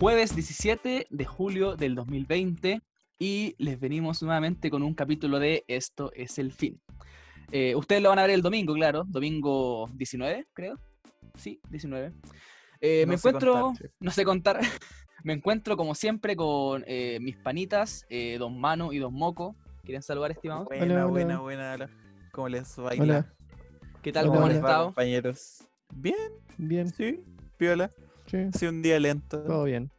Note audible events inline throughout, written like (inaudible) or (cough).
jueves 17 de julio del 2020 y les venimos nuevamente con un capítulo de Esto es el fin. Eh, ustedes lo van a ver el domingo, claro, domingo 19, creo. Sí, 19. Eh, me encuentro, no sé contar, (laughs) me encuentro como siempre con eh, mis panitas, Don Mano y Don Moco. ¿Quieren saludar, estimados? Buena, buena, buena. ¿Cómo les va? Hola. ¿Qué tal? ¿Cómo han estado? compañeros? Bien, bien. Sí, piola. Sí. Ha sido un día lento. Todo bien.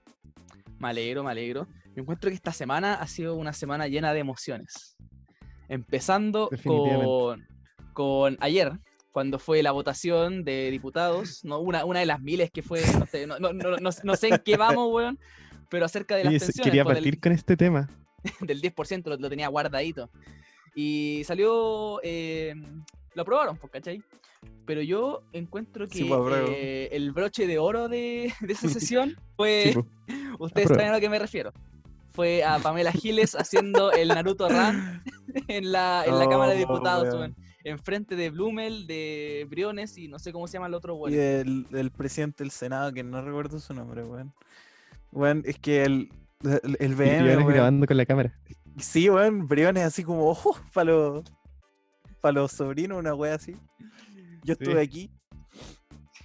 Me alegro, me alegro. Me encuentro que esta semana ha sido una semana llena de emociones. Empezando con, con ayer, cuando fue la votación de diputados, no una, una de las miles que fue, no sé, no, no, no, no sé en qué vamos, weón, pero acerca de las pensiones. Quería partir con este tema. (laughs) Del 10% lo, lo, tenía guardadito. Y salió, eh, lo aprobaron, pues, ¿cachai? Pero yo encuentro que pues, eh, el broche de oro de, (laughs) de esa sesión fue. Pues. (laughs) Ustedes saben a lo que me refiero. Fue a Pamela Giles haciendo el Naruto Run (laughs) en la, en la Cámara de oh, Diputados, enfrente de Blumel, de Briones y no sé cómo se llama el otro, güey. Y del, del, presidente del Senado, que no recuerdo su nombre, weón. Bueno, es que el, el, el BM. grabando con la cámara. Sí, weón, Briones así como, ojo, para los, para los sobrinos, una wea así. Yo estuve aquí.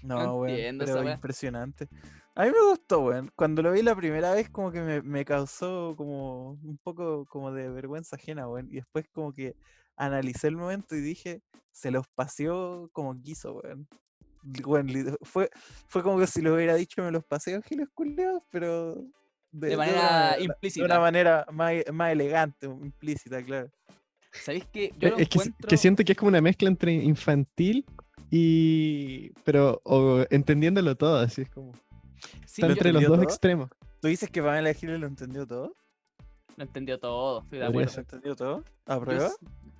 No, weón, pero impresionante. A mí me gustó, weón. Cuando lo vi la primera vez, como que me, me, causó como un poco como de vergüenza ajena, weón. Y después como que analicé el momento y dije, se los paseó como quiso, weón. fue, fue como que si lo hubiera dicho me los paseo giles culeos, pero de, manera implícita. De una manera más, más elegante, implícita, claro. ¿Sabéis que yo lo es encuentro... que, siento que es como una mezcla entre infantil y. Pero entendiéndolo todo, así es como. está entre los dos extremos. ¿Tú dices que Van a elegir lo entendió todo? Lo entendió todo, estoy de acuerdo. ¿Lo entendió todo? ¿A prueba?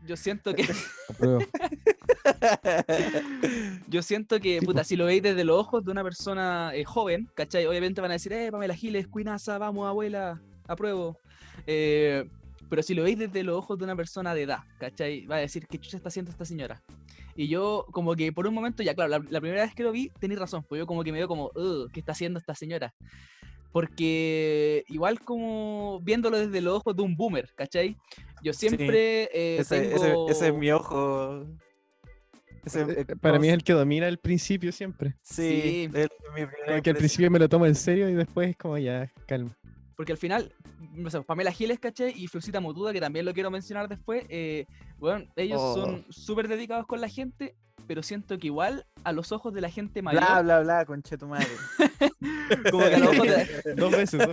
Yo, siento que. (laughs) (laughs) yo siento que, puta, si lo veis desde los ojos de una persona eh, joven, ¿cachai? Obviamente van a decir, eh, Pamela Giles, cuinaza, vamos, abuela, apruebo. Eh, pero si lo veis desde los ojos de una persona de edad, ¿cachai? Va a decir, ¿qué chucha está haciendo esta señora? Y yo, como que por un momento, ya claro, la, primera vez que lo vi, tenéis razón, pues yo como que me veo como, ¿qué está haciendo esta señora? Porque igual como viéndolo desde los ojos de un boomer, ¿cachai? Yo siempre... Eh, ese, ese, es mi ojo. Eh, eh, para mí es el que domina el principio siempre. Sí, sí. Porque al principio me lo tomo en serio y después es como ya, calma. Porque al final, no sé, Pamela Giles, caché, y Florcita Motuda, que también lo quiero mencionar después, eh, bueno, ellos son oh. súper dedicados con la gente, pero siento que igual a los ojos de la gente mayor. Bla, bla, bla, conche tu madre. (laughs) Como que a los ojos de. (laughs) dos veces,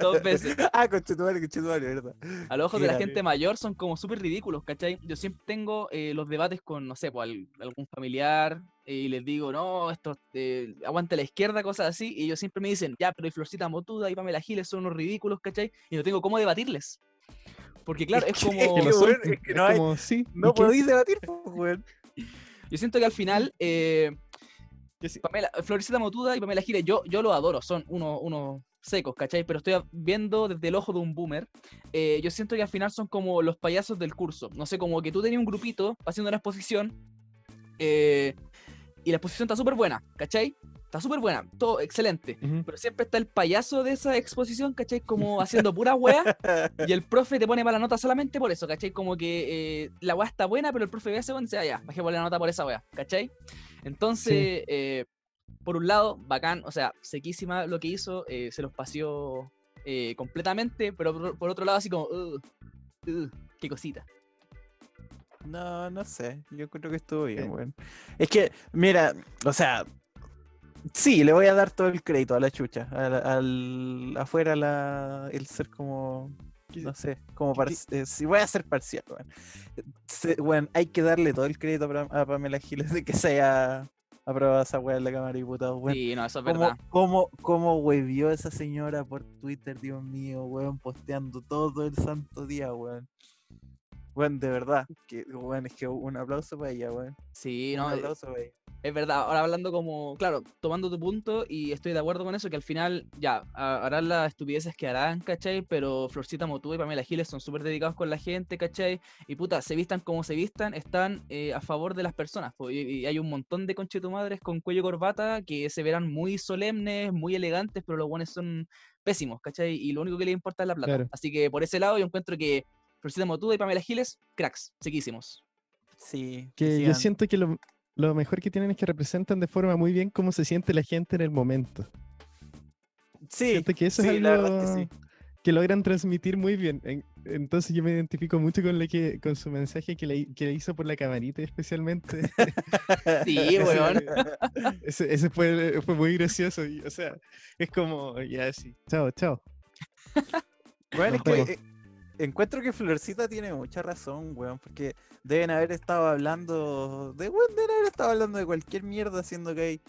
dos, veces. Ah, conche tu madre, conche tu madre, verdad. A los ojos de la gente mayor son como súper ridículos, ¿cachai? Yo siempre tengo eh, los debates con, no sé, pues, algún familiar y les digo, no, esto eh, aguante la izquierda, cosas así, y ellos siempre me dicen, ya, pero y Florcita Motuda y Pamela Giles son unos ridículos, ¿cachai? Y no tengo cómo debatirles. Porque claro, es, como... Es que, no, hay, no podéis debatir, pues, (laughs) yo siento que al final, eh, Pamela, Florecita Motuda y Pamela Giles, yo, yo lo adoro, son unos uno secos, ¿cachai? Pero estoy viendo desde el ojo de un boomer. Eh, yo siento que al final son como los payasos del curso. No sé, como que tú tenías un grupito haciendo una exposición eh, y la exposición está súper buena, ¿cachai? está súper buena, todo excelente. Pero siempre está el payaso de esa exposición, ¿cachai? Como (laughs) haciendo pura wea. y el profe te pone mala nota solamente por eso, ¿cachai? Como que eh, la wea está buena, pero el profe ve ese y dice, ah, ya, bajé por la nota por esa wea, ¿cachai? Entonces, eh, por un lado, bacán, o sea, sequísima lo que hizo, eh, se los paseó completamente, pero por, otro lado, así como, uh, uh, qué cosita. No, no sé. Yo creo que estuvo bien, bueno. Es que, mira, o sea, Sí, le voy a dar todo el crédito a la chucha. Al, afuera la, el ser como. No sé, como eh, si voy a ser parcial, bueno. hay que darle todo el crédito a Pamela Giles de que se haya aprobado esa weá en la Cámara de Diputados, Sí, no, eso es ¿Cómo, verdad. ¿Cómo, cómo huevió esa señora por Twitter, Dios mío, weón, posteando todo el santo día, weón? Bueno, de verdad, que, bueno, es que un aplauso para ella, bueno. Sí, no. Un eh, aplauso para ella. Es verdad, ahora hablando como, claro, tomando tu punto y estoy de acuerdo con eso, que al final ya harán las estupideces que harán, ¿cachai? Pero Florcita Motú y Pamela Giles son súper dedicados con la gente, ¿cachai? Y puta, se vistan como se vistan, están eh, a favor de las personas. y, hay un montón de conchetumadres con cuello corbata que se verán muy solemnes, muy elegantes, pero los buenos son pésimos, ¿cachai? Y lo único que les importa es la plata. Así que por ese lado yo encuentro que Florcita Motuda y Pamela Giles, cracks, sequísimos. Sí. Que yo siento que lo, lo mejor que tienen es que representan de forma muy bien cómo se siente la gente en el momento. Sí, Siento que eso es algo que, logran transmitir muy bien. entonces yo me identifico mucho con, que, con su mensaje que le, que hizo por la camarita especialmente. (laughs) sí, weón. (laughs) Ese, fue, fue, muy gracioso. o sea, es como, ya sí, chao, chao. Bueno, es que encuentro que Florcita tiene mucha razón, weón, porque deben haber estado hablando de, weón, deben haber estado hablando de cualquier mierda, haciendo que hay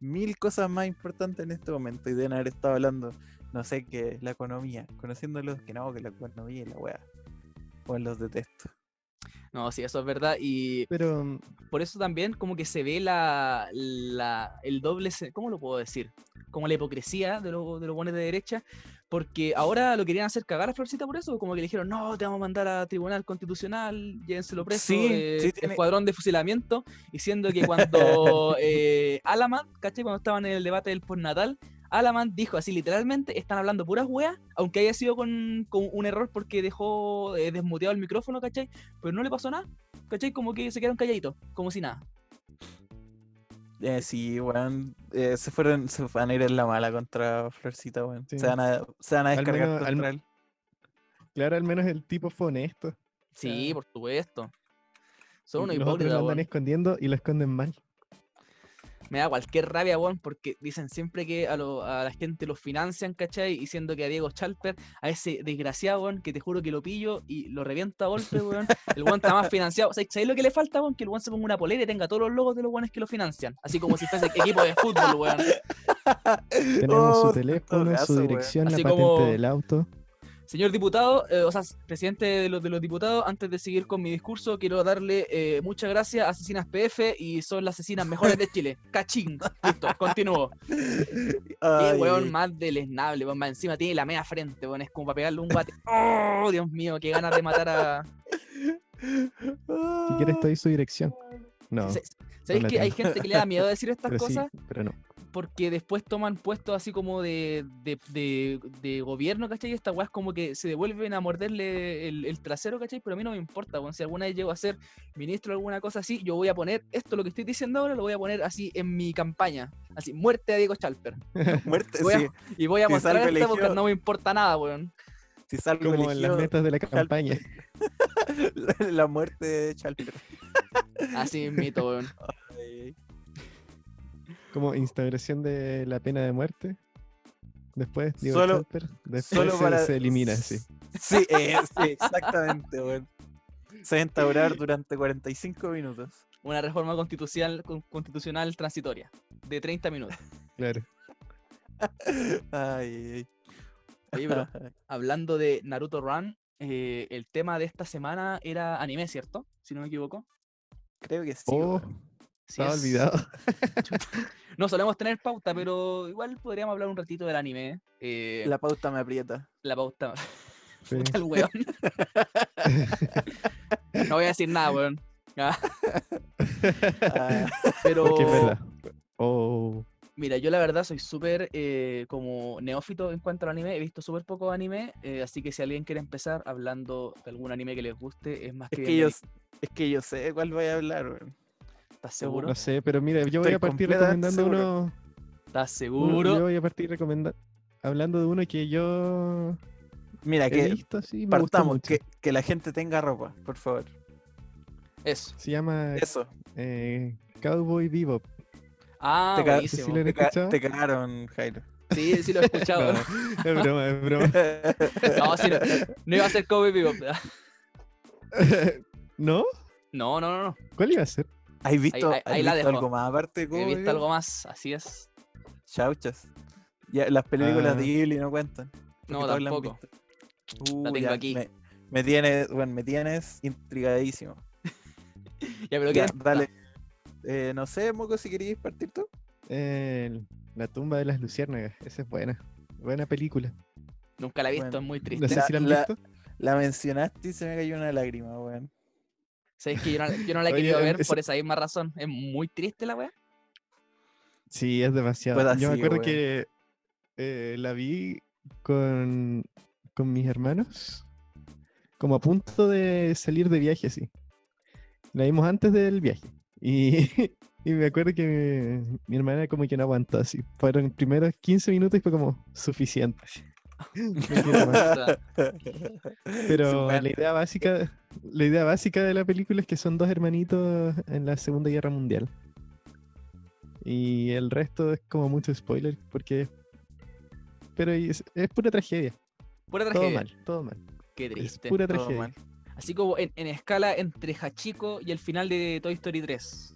mil cosas más importantes en este momento y deben haber estado hablando, no sé, que la economía, conociéndolos, que no, que la economía y la weá. Weón, los detesto. No, sí, eso es verdad. Y pero mm, por eso también como que se ve la, la el doble, ¿cómo lo puedo decir? Como la hipocresía de, lo, de los buenos de derecha, porque ahora lo querían hacer cagar a Florcita por eso, como que le dijeron, no, te vamos a mandar a tribunal constitucional, llévenselo preso, sí, eh, escuadrón de fusilamiento, diciendo que cuando (laughs) eh, Alaman, ¿caché? Cuando estaban en el debate del postnatal, Alaman dijo así literalmente, están hablando puras weas, aunque haya sido con, un error porque dejó eh, desmuteado el micrófono, ¿cachai? Pero no le pasó nada, ¿cachai? Como que se quedaron calladitos, como si nada. Eh, sí, weón. Eh, se fueron, se van a ir en la mala contra Florcita, weón. Se, van a, se van a descargar contra él. Claro, al menos el tipo fue honesto. Sí, por supuesto. Son unos hipócritas. Lo andan escondiendo y lo esconden mal me da cualquier rabia, weón, porque dicen siempre que a, la gente lo financian, ¿cachai? Diciendo que a Diego Chalper, a ese desgraciado, weón, que te juro que lo pillo y lo reviento a golpe, (laughs) weón. El weón está más financiado. ¿Sabéis lo que le falta, weón? Que el weón se ponga una polera y tenga todos los logos de los weones que lo financian. Así como si fuese equipo de fútbol, weón. (laughs) Tenemos su oh, teléfono, su dirección, la patente del auto. Señor diputado, eh, o sea, presidente de los, de los diputados, antes de seguir con mi discurso, quiero darle eh, muchas gracias a Asesinas PF y son las asesinas mejores de Chile. (laughs) Cachín. Listo, continúo. Qué weón más deleznable, weón. Más encima tiene la media frente, weón. Es como para pegarle un bate. ¡Oh, Dios mío! Qué ganas de matar a. Si quieres, te doy su dirección. No. ¿Sabéis que hay gente que le da miedo (laughs) decir estas cosas? pero no porque después toman puestos así como de, de, de, gobierno, ¿cachai? Y estas weas como que se devuelven a morderle el, trasero, ¿cachai? Pero a mí no me importa, si alguna vez llego a ser ministro o alguna cosa así, yo voy a poner esto, lo que estoy diciendo ahora, lo voy a poner así en mi campaña. Así, muerte a Diego Chalper. (laughs) muerte, sí. y voy a mostrar esto porque no me importa nada, weón. Si salgo como en las metas de la campaña. (laughs) la muerte de Chalper. Así mito, weón como instauración de la pena de muerte. Después, digo, solo, después se, elimina, sí. Sí, (laughs) eh, exactamente, bueno. Se va a instaurar durante 45 minutos. Una reforma constitucional, constitucional transitoria, de 30 minutos. Claro. (laughs) Ay, Oye, pero (laughs) hablando de Naruto Run, eh, el tema de esta semana era anime, ¿cierto? Si no me equivoco. Creo que sí. Oh, estaba olvidado. (laughs) No solemos tener pauta, pero igual podríamos hablar un ratito del anime. Eh, la pauta me aprieta. La pauta. el weón. (laughs) no voy a decir nada, weón. Ah. pero. Oh. Mira, yo la verdad soy súper eh, como neófito en cuanto al anime, he visto súper poco anime, eh, así que si alguien quiere empezar hablando de algún anime que les guste, es más que... Es que, yo, es que yo sé cuál voy a hablar, weón. ¿Estás seguro? No sé, pero mira, yo voy a partir recomendando uno. ¿Estás seguro? Yo voy a partir recomendando. Hablando de uno que yo. Mira, que visto, partamos, que, que, la gente tenga ropa, por favor. Eso. Se llama. Eso. Eh, Cowboy Bebop. Ah, te, buenísimo. ¿Sí te, te, cagaron, Jairo. Sí, sí lo he escuchado. (laughs) es broma, es broma. (laughs) no, sí, no, no iba a ser Cowboy Bebop. (laughs) ¿No? No, no, no, no. ¿Cuál iba a ser? ¿Has visto, algo más aparte de He visto algo más, así es. Chauchas. Ya, las películas de ah. Ghibli no cuentan. No, tampoco. la uh, tengo aquí. Me tienes, bueno, me tienes intrigadísimo. (laughs) ya, pero ¿qué? dale. Eh, no sé, Moco, si querías partir tú. la tumba de las luciérnagas, esa es buena. Buena película. Nunca la he visto, es muy triste. la, la, mencionaste y se me cayó una lágrima, weón. ¿Sabes que yo no, la he querido ver por esa misma razón? Es muy triste la weá. Sí, es demasiado. Pues yo me acuerdo que eh, la vi con, con mis hermanos, como a punto de salir de viaje, así. La vimos antes del viaje. Y, (laughs) y me acuerdo que mi, hermana como que no aguantó así. Fueron primeros 15 minutos y fue como suficiente. (laughs) Pero la idea básica, la idea básica de la película es que son dos hermanitos en la Segunda Guerra Mundial. Y el resto es como mucho spoiler porque pero es, pura tragedia. Pura tragedia. Todo mal, todo mal. Qué triste. Es pura tragedia. Así como en, escala entre Hachiko y el final de Toy Story 3.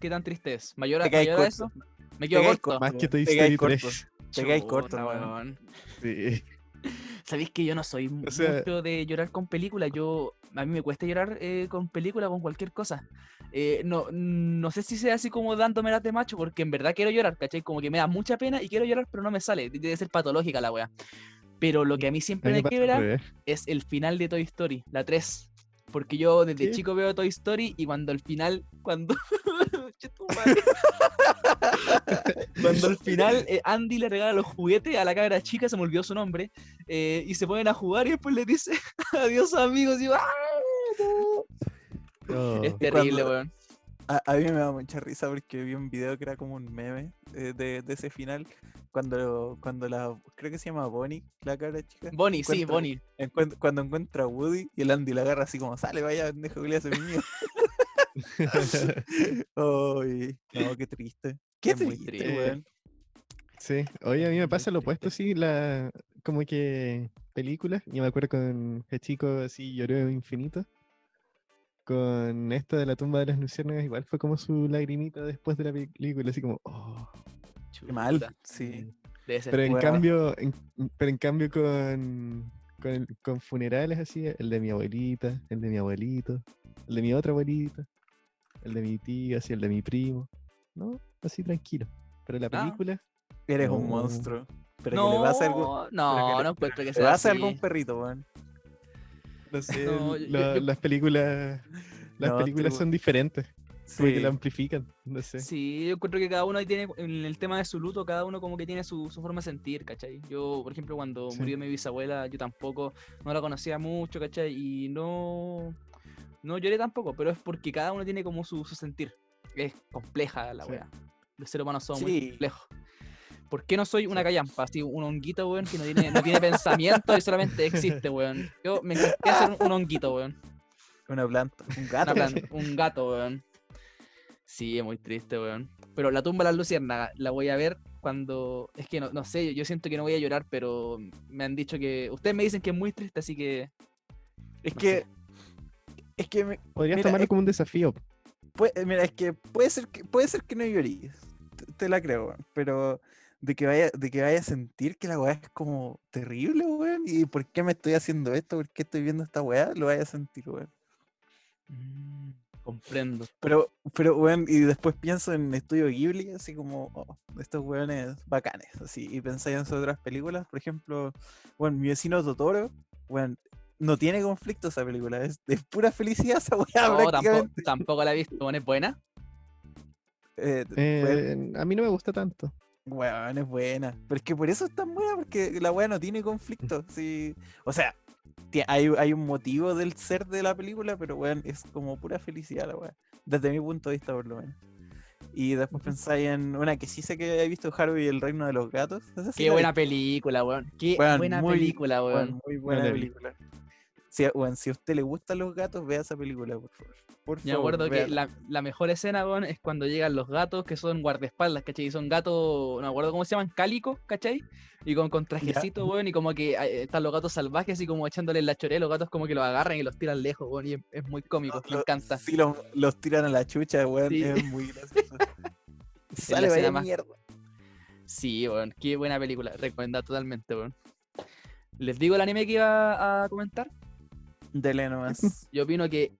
¿Qué tan triste es? ¿Mayor, mayor a eso? Me quedo corto. Más que Toy Story 3. Te caes corto, weón. Sí. (laughs) Sabéis que yo no soy mucho de llorar con películas. Yo, a mí me cuesta llorar eh, con películas, con cualquier cosa. Eh, no, no sé si sea así como dándome las de macho, porque en verdad quiero llorar, ¿cachai? Como que me da mucha pena y quiero llorar, pero no me sale. Debe ser patológica la wea. Pero lo que a mí siempre me quiebra es el final de Toy Story, la 3. Porque yo desde chico veo Toy Story y cuando al final, cuando. (laughs) (laughs) cuando al final eh, Andy le regala los juguetes a la cabra chica, se me olvidó su nombre, eh, y se ponen a jugar y después le dice (laughs) adiós amigos y va. Es terrible, weón. A, mí me da mucha risa porque vi un video que era como un meme eh, de, de, ese final. Cuando, cuando la. Creo que se llama Bonnie, la cara chica. Bonnie, sí, Bonnie. cuando encuentra a Woody y el Andy la agarra así como: sale, vaya, pendejo que le hace mío. (laughs) (laughs) Ay, no, qué triste. Qué triste, weón. Sí, oye, a mí me pasa lo opuesto, sí, la. Como que películas. Yo me acuerdo con el chico así lloró infinito con esto de la tumba de las luciérnagas igual fue como su lagrimita después de la película, así como, oh. Qué mal, sí. Pero en, cambio, pero en cambio con, con, funerales así, el de mi abuelita, el de mi abuelito, el de mi otra abuelita, el de mi tía, así, el de mi primo, ¿no? Así tranquilo. Pero la película... Eres un monstruo. Pero no, que le va a hacer algo. No, no encuentro que sea. Le va a hacer algún perrito, weón. No sé, las películas, las películas son diferentes. Porque la amplifican, no sé. Sí, yo encuentro que cada uno tiene, en el tema de su luto, cada uno como que tiene su, forma de sentir, ¿cachai? Yo, por ejemplo, cuando murió mi bisabuela, yo tampoco, no la conocía mucho, ¿cachai? Y no, no lloré tampoco, pero es porque cada uno tiene como su, sentir. Es compleja la wea. Los seres humanos son muy complejos. ¿Por qué no soy una callampa? Así, un honguito, weón, que no tiene, no tiene pensamiento y solamente existe, weón. Yo me encantaría ser un honguito, weón. Una planta, un gato. un gato, weón. Sí, es muy triste, weón. Pero la tumba de las luciérnagas la voy a ver cuando. Es que no, no sé, yo siento que no voy a llorar, pero me han dicho que. Ustedes me dicen que es muy triste, así que. Es que. Es que. Me... Podrías tomarlo como un desafío. mira, es que puede ser que, puede ser que no lloríes. Te, la creo, weón. Pero de que vaya, de que vaya a sentir que la weá es como terrible, weón. ¿Y por qué me estoy haciendo esto? ¿Por qué estoy viendo esta weá? Lo vaya a sentir, weón. Mm, comprendo. Pero, pero, weón, y después pienso en Estudio Ghibli, así como, oh, estos weones bacanes, así. Y pensáis en sus otras películas, por ejemplo, bueno, mi vecino Totoro, weón, no tiene conflicto esa película, es, de pura felicidad esa weá. No, tampoco, tampoco, la he visto, ¿es buena? Eh, eh, a mí no me gusta tanto. Weón, es buena. Pero es que por eso es tan buena, porque la weá no tiene conflicto. Sí. O sea, hay, hay, un motivo del ser de la película, pero weón, es como pura felicidad la weá. Desde mi punto de vista, por lo menos. Y después pensáis en una que sí sé que he visto Harvey y el reino de los gatos. Qué buena película, weón. Qué buena película, weón. muy buena película. Si, bueno, si a usted le gustan los gatos, vea esa película, por favor. Por Me acuerdo que la, la, mejor escena, es cuando llegan los gatos que son guardaespaldas, ¿cachai? Y son gatos, no me acuerdo cómo se llaman, cálico, ¿cachai? Y con, con trajecito, weón, y como que eh, están los gatos salvajes, así como echándole la choré, los gatos como que los agarran y los tiran lejos, weón, y es, muy cómico, me encanta. Sí, los, tiran a la chucha, weón, es muy gracioso. (laughs) Sale, vaya mierda. Sí, weón, qué buena película, recomendada totalmente, weón. ¿Les digo el anime que iba a comentar? Dele nomás. (laughs) Yo opino que,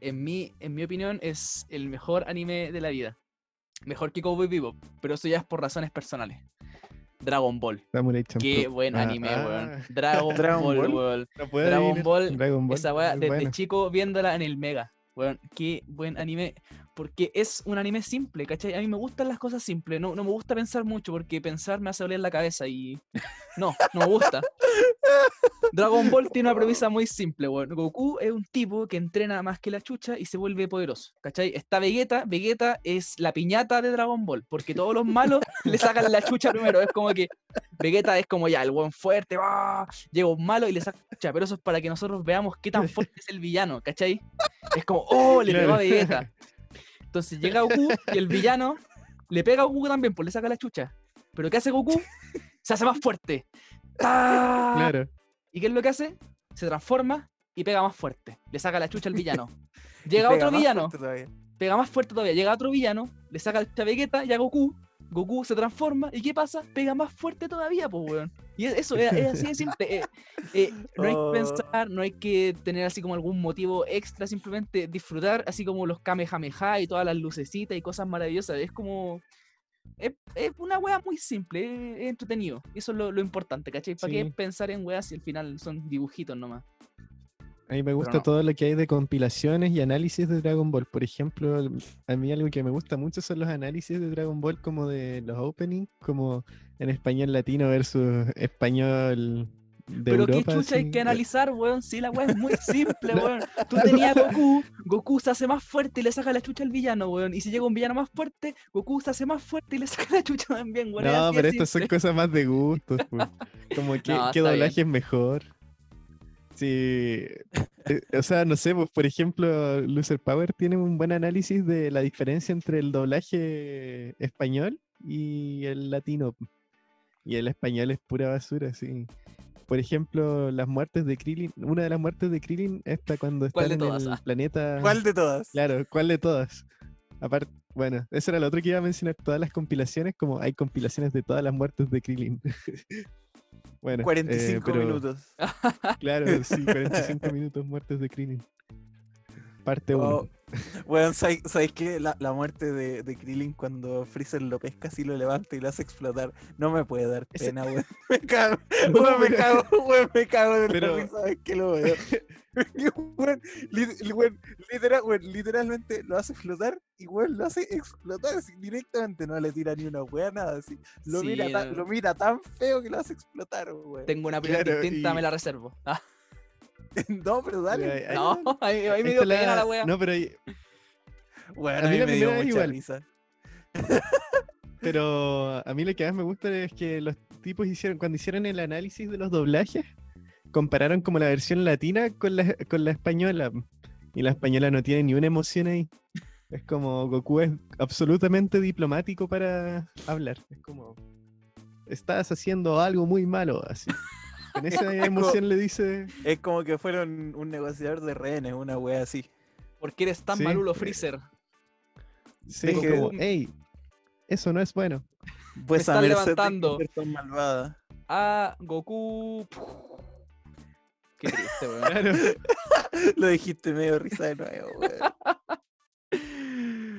en mi, en mi opinión, es el mejor anime de la vida. Mejor que Cowboy Vivo, pero eso ya es por razones personales. Dragon Ball. Qué buen ah, anime, weón. (laughs) Ah. Dragon, Ball, weón. Dragon Ball, Dragon Ball, esa weá, desde chico viéndola en el Mega. Weón, qué buen anime porque es un anime simple, ¿cachai? A mí me gustan las cosas simples, no, no me gusta pensar mucho porque pensar me hace doler la cabeza y no, no me gusta. (laughs) Dragon Ball tiene una premisa muy simple, weón. Goku es un tipo que entrena más que la chucha y se vuelve poderoso, ¿cachai? Está Vegeta, Vegeta es la piñata de Dragon Ball, porque todos los malos le sacan la chucha primero, es como que Vegeta es como ya, el buen fuerte, va, llega un malo y le saca la chucha, pero eso es para que nosotros veamos qué tan fuerte es el villano, ¿cachai? Es como, oh, le pegó a Vegeta. Entonces llega Goku y el villano le pega a Goku también, pues le saca la chucha. Pero ¿qué hace Goku? Se hace más fuerte. Claro. ¿Y qué es lo que hace? Se transforma y pega más fuerte. Le saca la chucha al villano. (laughs) Llega otro villano. Pega más fuerte todavía. Llega otro villano, le saca la chucha a Vegeta y a Goku. Goku se transforma y ¿qué pasa? Pega más fuerte todavía, pues, weón. Y eso es, así de simple. Eh, eh, no hay que oh. pensar, no hay que tener así como algún motivo extra, simplemente disfrutar así como los Kamehameha y todas las lucecitas y cosas maravillosas. Es como. Es, una wea muy simple, es, entretenido. Eso es lo, importante, ¿cachai? ¿Para qué pensar en weas si al final son dibujitos nomás? A mí me gusta todo lo que hay de compilaciones y análisis de Dragon Ball. Por ejemplo, a mí algo que me gusta mucho son los análisis de Dragon Ball como de los openings, como en español latino versus español de Pero qué chucha hay que analizar, weón. Sí, la weón es muy simple, (laughs) weón. Tú tenías (laughs) Goku, Goku se hace más fuerte y le saca la chucha al villano, weón. Y si llega un villano más fuerte, Goku se hace más fuerte y le saca la chucha también, weón. No, pero estas son cosas más de gustos, pues. (laughs) Como que, qué doblaje es mejor. Sí, eh, o sea, no sé, pues por ejemplo, Loser Power tiene un buen análisis de la diferencia entre el doblaje español y el latino. Y el español es pura basura, sí. Por ejemplo, las muertes de Krillin, una de las muertes de Krillin está cuando está en el ah? planeta. ¿Cuál de todas? Claro, ¿cuál de todas? Aparte, bueno, eso era lo otro que iba a mencionar, todas las compilaciones, como hay compilaciones de todas las muertes de Krillin. (laughs) Bueno, 45 eh, minutos. Claro, sí, 45 (laughs) minutos muertes de Krillin. Parte 1. (laughs) Bueno, ¿sabéis qué? La, la, muerte de, de, Krillin cuando Freezer lo pesca así lo levanta y lo hace explotar. No me puede dar pena, (laughs) weón. Me cago, weón, me cago, (laughs) weón, me cago de pero... ¿sabes qué lo veo? literal, literalmente lo hace explotar y weón, lo hace explotar así, directamente, no le tira ni una weá, nada así. Lo, mira tan, lo mira tan feo que lo hace explotar, weón. Tengo una opinión distinta, me la reservo. Ah. (laughs) no, pero dale. no, (laughs) ahí, ahí me dio pena la wea. No, pero ahí. Bueno, a mí, me dio mucha risa. (laughs) Pero a mí lo que más me gusta es que los tipos hicieron, cuando hicieron el análisis de los doblajes, compararon como la versión latina con la, con la española. Y la española no tiene ni una emoción ahí. Es como Goku es absolutamente diplomático para hablar. Es como, estás haciendo algo muy malo, así. Con esa emoción le dice. Es como que fueron un negociador de rehenes, una wea así. Porque eres tan malulo, Freezer. Sí, como, hey, eso no es bueno. Pues Me está levantando. malvada. A Goku. Qué triste, weón. (laughs) Lo dijiste medio risa de nuevo, weón.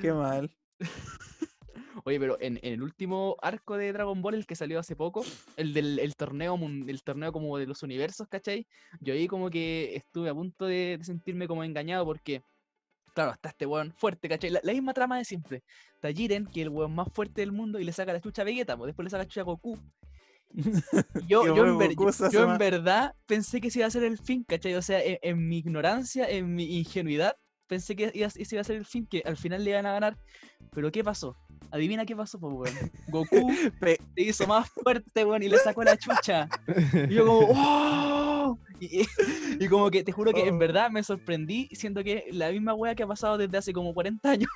Qué mal. Oye, pero en, el último arco de Dragon Ball, el que salió hace poco, el del torneo, el torneo como de los universos, ¿cachai? Yo ahí como que estuve a punto de, sentirme como engañado porque, claro, está este weón fuerte, ¿cachai? La, misma trama de siempre. Está Jiren, que es el weón más fuerte del mundo, y le saca la chucha a Vegeta, pues después le saca la chucha a Goku. (laughs) yo, yo, en, verdad pensé que se iba a ser el fin, ¿cachai? O sea, en mi ignorancia, en mi ingenuidad, pensé que ese iba a ser el fin, que al final le iban a ganar. Pero ¿qué pasó? Adivina qué pasó, pues, weón. (laughs) Goku se hizo más fuerte, weón, y le sacó la chucha. Y yo como, ¡oh! Y, como que te juro que en oh. verdad me sorprendí, siendo que la misma wea que ha pasado desde hace como 40 años.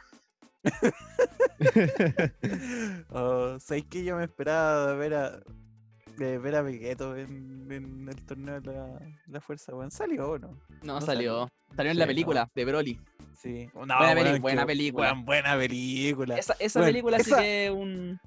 (laughs) oh, ¿Sabéis que yo me esperaba ver a, de ver a Vegeto en, el torneo de la, fuerza, weón. ¿Salió o no? No, salió. salió. en la película de Broly. Sí. buena, buena película. buena película. Esa, esa película sí que es un,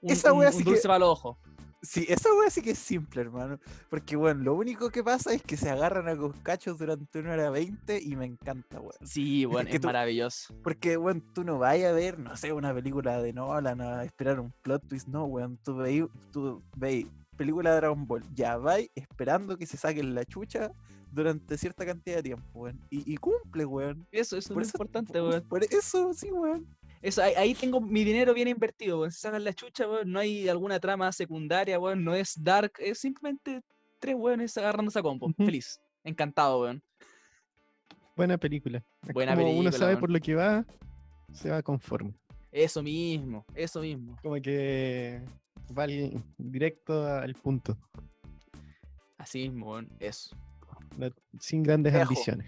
un, esa un, dulce para los ojos. Sí, esa wea sí que es simple, hermano. Porque, bueno, lo único que pasa es que se agarran a los cachos durante una hora veinte y me encanta, weón. Sí, bueno, es maravilloso. Porque, bueno, tú no vayas a ver, no sé, una película de Nolan a esperar un plot twist, no, weón. Tú veis, tú veis película de Dragon Ball, ya vais esperando que se saquen la chucha durante cierta cantidad de tiempo, weón. Y, cumple, weón. Eso, eso es importante, weón. Por eso, sí, weón. Eso, ahí, tengo mi dinero bien invertido, weón. Se sacan la chucha, weón. No hay alguna trama secundaria, weón. No es dark. Es simplemente tres weones agarrando esa compo. Feliz. Encantado, weón. Buena película. Buena película. Uno sabe por lo que va, se va conforme. Eso mismo, eso mismo. Como que va directo al punto. Así mismo, weón. Eso. Sin grandes ambiciones.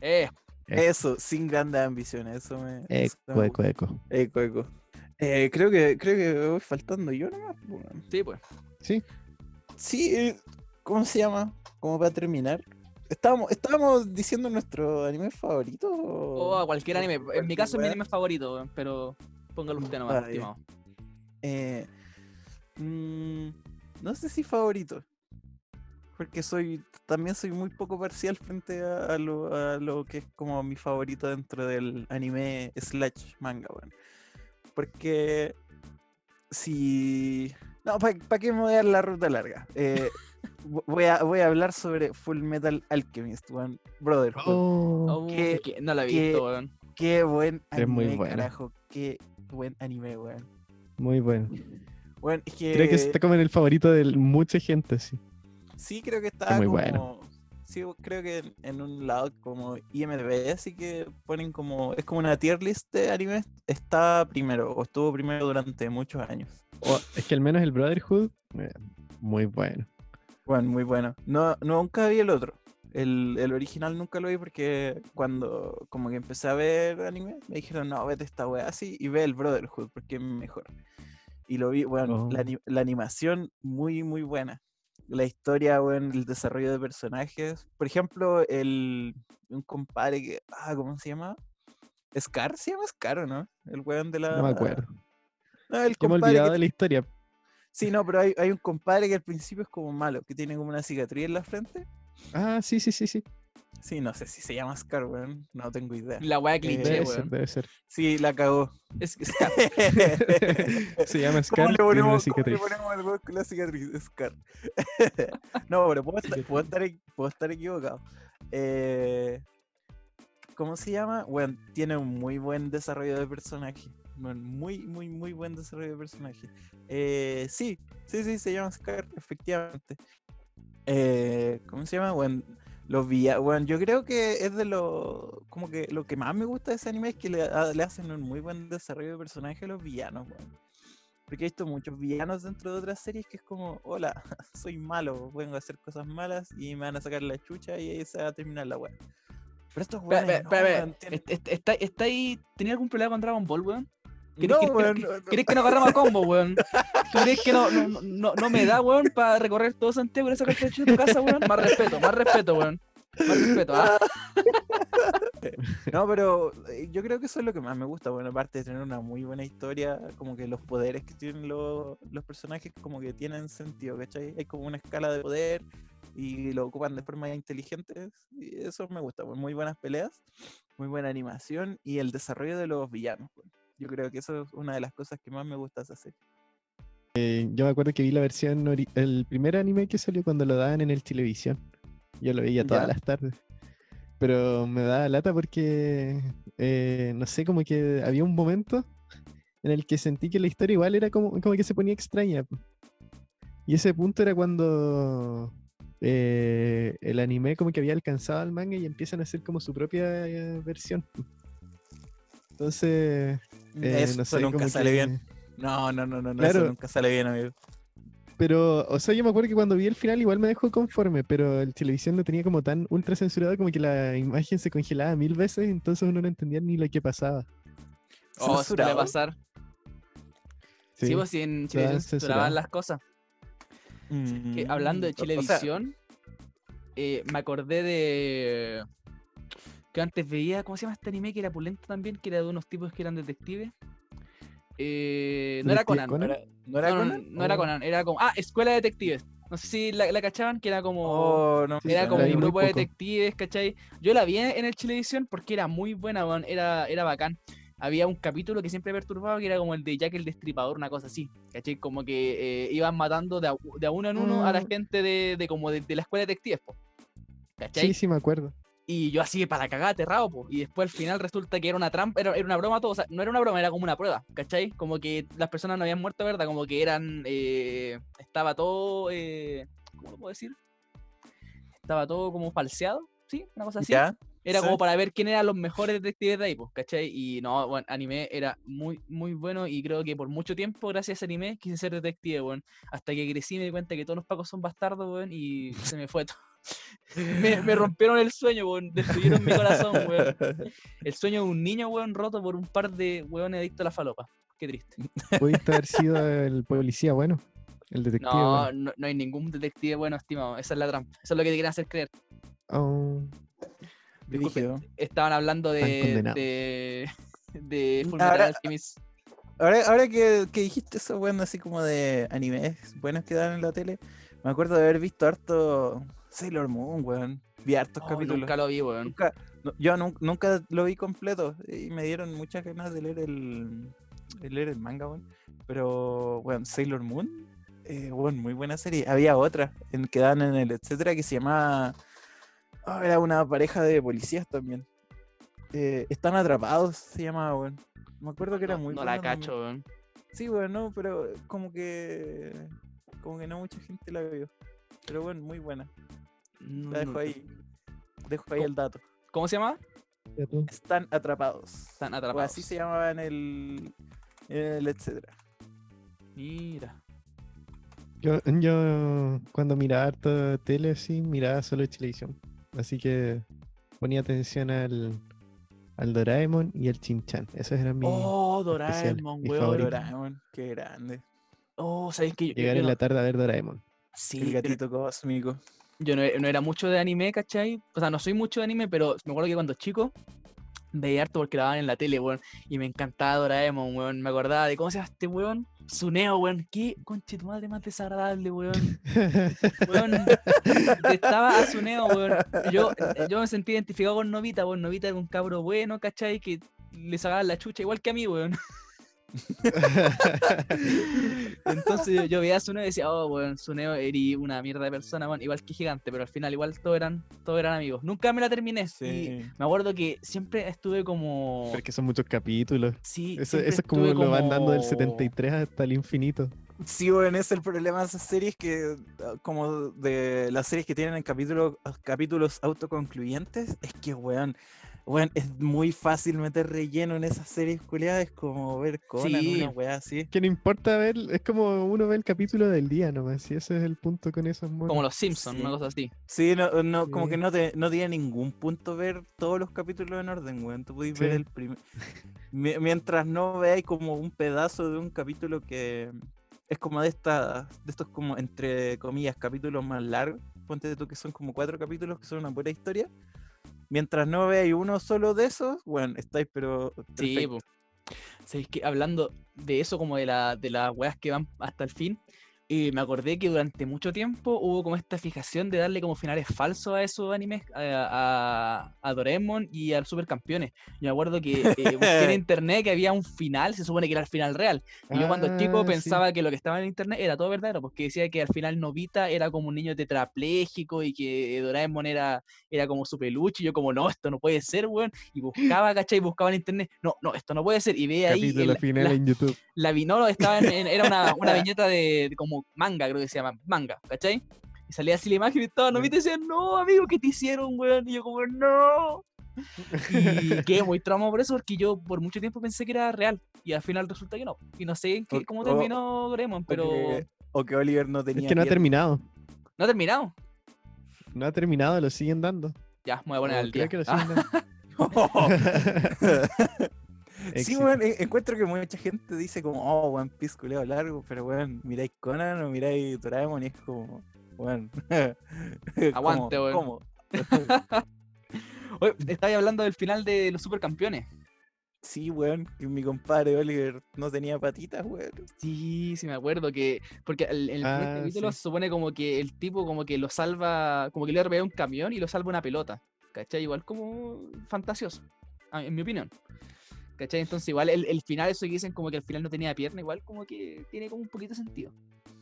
Eh, eso, sin grandes ambiciones. Eso me. Eco, eco, eco. Eco, eco. Eh, creo que creo que voy faltando yo nomás. Sí, pues. Sí. Sí, eh, ¿cómo se llama? Como para terminar. Estábamos, estábamos diciendo nuestro anime favorito. O a cualquier anime. En mi caso es mi anime favorito, pero póngalo usted nomás, estimado. Eh, mm, no sé si favorito porque soy también soy muy poco parcial frente a, lo, que es como mi favorito dentro del anime slash manga, bueno. Porque si... No, ¿para qué me voy a dar la ruta larga? Eh, (laughs) voy, a, voy a hablar sobre Full Metal Alchemist, one Brotherhood. Oh, no la he visto, weón. Qué buen anime, carajo. Qué buen anime, weón. Muy bueno. Bueno, es que... Creo que está como en el favorito de mucha gente, sí. Sí, creo que está muy como... bueno. Sí, creo que en un lado como IMDb, así que ponen como. Es como una tier list de anime. Está primero, o estuvo primero durante muchos años. es que al menos el Brotherhood, eh, muy bueno. Bueno, muy bueno. No, nunca vi el otro. El, el, original nunca lo vi porque cuando como que empecé a ver anime, me dijeron, no, vete esta wea así y ve el Brotherhood porque es mejor. Y lo vi, bueno, la, oh. la, animación muy, muy buena la historia, bueno, el desarrollo de personajes. Por ejemplo, el un compadre que. Ah, ¿cómo se llama? Scar, se llama Scar, ¿o no? El weón de la. No me acuerdo. No, el me de la historia. Sí, no, pero hay, hay un compadre que al principio es como malo, que tiene como una cicatriz en la frente. Ah, sí, sí, sí, sí. Sí, no sé si se llama Scar, weón. No tengo idea. La weá cliché, debe Ser, debe ser. Sí, la cagó. Es (laughs) Scar. se llama Scar. le ponemos, le ponemos el weón con la cicatriz? Scar. (laughs) no, pero puedo estar, puedo estar, puedo estar equivocado. Eh, ¿Cómo se llama? Bueno, tiene un muy buen desarrollo de personaje. Muy, muy, muy buen desarrollo de personaje. Eh, sí, sí, sí, se llama Scar, efectivamente. Eh, ¿Cómo se llama? Bueno, los villanos, bueno, yo creo que es de lo. Como que lo que más me gusta de ese anime es que le, hacen un muy buen desarrollo de personaje a los villanos, weón. Porque he visto muchos villanos dentro de otras series que es como, hola, (laughs) soy malo, vengo a hacer cosas malas y me van a sacar la chucha y ahí se va a terminar la weón. Pero estos weones. ¿Está, ¿Está ahí? ¿Tenía algún problema con Dragon Ball, weón? ¿Crees no, que, weón, ¿crees que no agarramos a combo, weón? ¿Tú crees que no, no, no, no me da, weón, para recorrer todo Santiago y sacar de tu casa, weón? Más respeto, más respeto, weón. Más respeto, ¿ah? (laughs) No, pero eh, yo creo que eso es lo que más me gusta, bueno, aparte de tener una muy buena historia, como que los poderes que tienen los, los personajes como que tienen sentido, ¿cachai? Hay como una escala de poder y lo ocupan de forma inteligente y eso me gusta, muy buenas peleas, muy buena animación y el desarrollo de los villanos, yo creo que eso es una de las cosas que más me gusta hacer. Eh, yo me acuerdo que vi la versión, el primer anime que salió cuando lo daban en el televisión. Yo lo veía todas las tardes. Pero me daba lata porque, eh, no sé, como que había un momento en el que sentí que la historia igual era como, como que se ponía extraña. Y ese punto era cuando eh, el anime como que había alcanzado al manga y empiezan a hacer como su propia versión. Entonces, eh, eso nunca sale bien. No, no, no, no, eso nunca sale bien, amigo. Pero, o sea, yo me acuerdo que cuando vi el final igual me dejó conforme, pero el televisión lo tenía como tan ultra censurado como que la imagen se congelaba mil veces, entonces uno no entendía ni lo que pasaba. Oh, suele pasar. Sí, sí pues si en Chilevisión censuraban las cosas. Mm, hablando de Chilevisión, eh, me acordé de que antes veía, ¿cómo se llama este anime? Que era pulento también, que era de unos tipos que eran detectives. Eh, no era Conan. ¿No era, Conan? No, era oh. Conan, era como. Ah, Escuela de Detectives. No sé si la, la cachaban, que era como. Oh, era como un grupo de detectives, ¿cachai? Yo la vi en el Chilevisión porque era muy buena, era, era bacán. Había un capítulo que siempre perturbaba que era como el de Jack el Destripador, una cosa así. ¿Cachai? Como que eh, iban matando de a, de uno en uno a la mm. gente de, de como de, la escuela de detectives, ¿cachai? Sí, sí, me acuerdo. Y yo así para cagar, aterrado, po. Y después al final resulta que era una trampa, era, era, una broma todo. O sea, no era una broma, era como una prueba, ¿cachai? Como que las personas no habían muerto, ¿verdad? Como que eran. Eh, estaba todo. Eh, ¿Cómo lo puedo decir? Estaba todo como falseado, ¿sí? Una cosa así. Era como para ver quién eran los mejores detectives de ahí, pues, ¿cachai? Y no, bueno, anime era muy, muy bueno y creo que por mucho tiempo, gracias a anime, quise ser detective, bueno. Hasta que crecí me di cuenta que todos los pacos son bastardos, weón, y se me fue todo. (laughs) me, rompieron el sueño, weón, destruyeron mi corazón, weón. (laughs) El sueño de un niño, weón, roto por un par de weones adictos a la falopa. Qué triste. (laughs) Pudiste haber sido el policía bueno, el detective. No, no, no, hay ningún detective bueno, estimado. Esa es la trampa. Eso es lo que te quieren hacer creer. Oh estaban hablando de. de, de ahora, ahora, ahora, que, que, dijiste eso, bueno, así como de animes buenos que dan en la tele, me acuerdo de haber visto harto Sailor Moon, weón. Vi hartos oh, capítulos. Nunca lo vi, weón. yo nunca lo vi completo y me dieron muchas ganas de leer el, de leer el manga, weón. Pero, weón, Sailor Moon, eh, weón, muy buena serie. Había otra en, que dan en el etcétera que se llama Ah, era una pareja de policías también. Eh, están atrapados, se llamaba, weón. Me acuerdo que era muy No la cacho, weón. Sí, weón, no, pero como que. Como que no mucha gente la vio. Pero bueno, muy buena. La dejo ahí. Dejo ahí el dato. ¿Cómo se llama? Están atrapados. Están atrapados. así se llamaba en el. En el etcétera. Mira. Yo, yo cuando miraba harto tele, sí, miraba solo televisión. Así que ponía atención al, al Doraemon y al Chinchan. Esos eran mis. Oh, Doraemon, weón. Doraemon, qué grande. Oh, ¿sabes que Llegar en la tarde a ver Doraemon. Sí. El gatito cósmico. Yo no, no, era mucho de anime, ¿cachai? O sea, no soy mucho de anime, pero me acuerdo que cuando chico veía harto porque grababan en la tele, weón. Y me encantaba Doraemon, weón. Me acordaba de cómo se llama este weón. Suneo, weón. Qué conche tu madre más desagradable, weón. (laughs) weón. Estaba a Suneo, weón. Yo, yo me sentí identificado con Novita, weón. Novita era un cabro bueno, ¿cachai? Que le sacaban la chucha igual que a mí, weón. (laughs) Entonces yo, veía a Suneo y decía, oh, bueno, Suneo era una mierda de persona, bueno, igual que gigante, pero al final igual todos eran, todos eran amigos. Nunca me la terminé. Y me acuerdo que siempre estuve como. Pero es que son muchos capítulos. Sí. Eso, es como lo van dando del 73 hasta el infinito. Sí, bueno, es el problema de esas series que, ah, como de las series que tienen capítulos, capítulos autoconcluyentes, es que, weón, bueno, es muy fácil meter relleno en esas series culiadas, como ver Conan, sí. una weá así. Que no importa ver, es como uno ve el capítulo del día nomás, y ese es el punto con esos monos. Como los Simpsons, una cosa así. Sí, no, no como que no, te, no tiene ningún punto ver todos los capítulos en orden, weón. Tú podés ver el primer. Mientras no veáis como un pedazo de un capítulo que es como de estas, de estos como entre comillas capítulos más largos. Ponte tú que son como cuatro capítulos que son una buena historia mientras no veáis uno solo de esos, bueno, estáis pero... Sí, ¿Sabéis que hablando de eso, como de, la, de las weas que van hasta el fin, y me acordé que durante mucho tiempo hubo como esta fijación de darle como finales falsos a esos animes, a, a, Doraemon y al Supercampeones. Yo me acuerdo que eh, (laughs) busqué en internet que había un final, se supone que era el final real. Y yo cuando chico ah, pensaba que lo que estaba en internet era todo verdadero, porque decía que al final Novita era como un niño tetrapléjico y que Doraemon era, era como su peluche. Y yo como, no, esto no puede ser, weón. Y buscaba, ¿cachai? Buscaba en internet, no, no, esto no puede ser. Y veía ahí... El, final la, en YouTube. La, no, estaba en, era una, (laughs) una viñeta de como manga, creo que se llama, manga, ¿cachai? Y salía así la imagen y todos no me decían, no, amigo, ¿qué te hicieron, weón? Y yo como, no. Y (laughs) quedé muy traumado por eso, porque yo por mucho tiempo pensé que era real. Y al final resulta que no. Y no sé qué, cómo terminó Doraemon, pero... O que, Oliver no tenía... Es que no ha terminado. ¿No ha terminado? No ha terminado, lo siguen dando. Ya, me voy a poner al día. Que lo siguen dando. (laughs) Sí, weón, encuentro que mucha gente dice como, oh, One Piece culeo largo, pero weón, miráis Conan o miráis Doraemon y es como, weón. (laughs) Aguante, weón. ¿Cómo? (laughs) Oye, estáis hablando del final de los supercampeones. Sí, weón, que mi compadre Oliver no tenía patitas, weón. Sí, sí me acuerdo que. Porque el, el primer Ah, capítulo sí. se supone como que el tipo como que lo salva. Como que le robea un camión y lo salva una pelota. ¿Cachai? Igual como fantasioso. En mi opinión. ¿Cachai? Entonces igual el, el final, eso que dicen como que al final no tenía pierna, igual como que tiene como un poquito de sentido.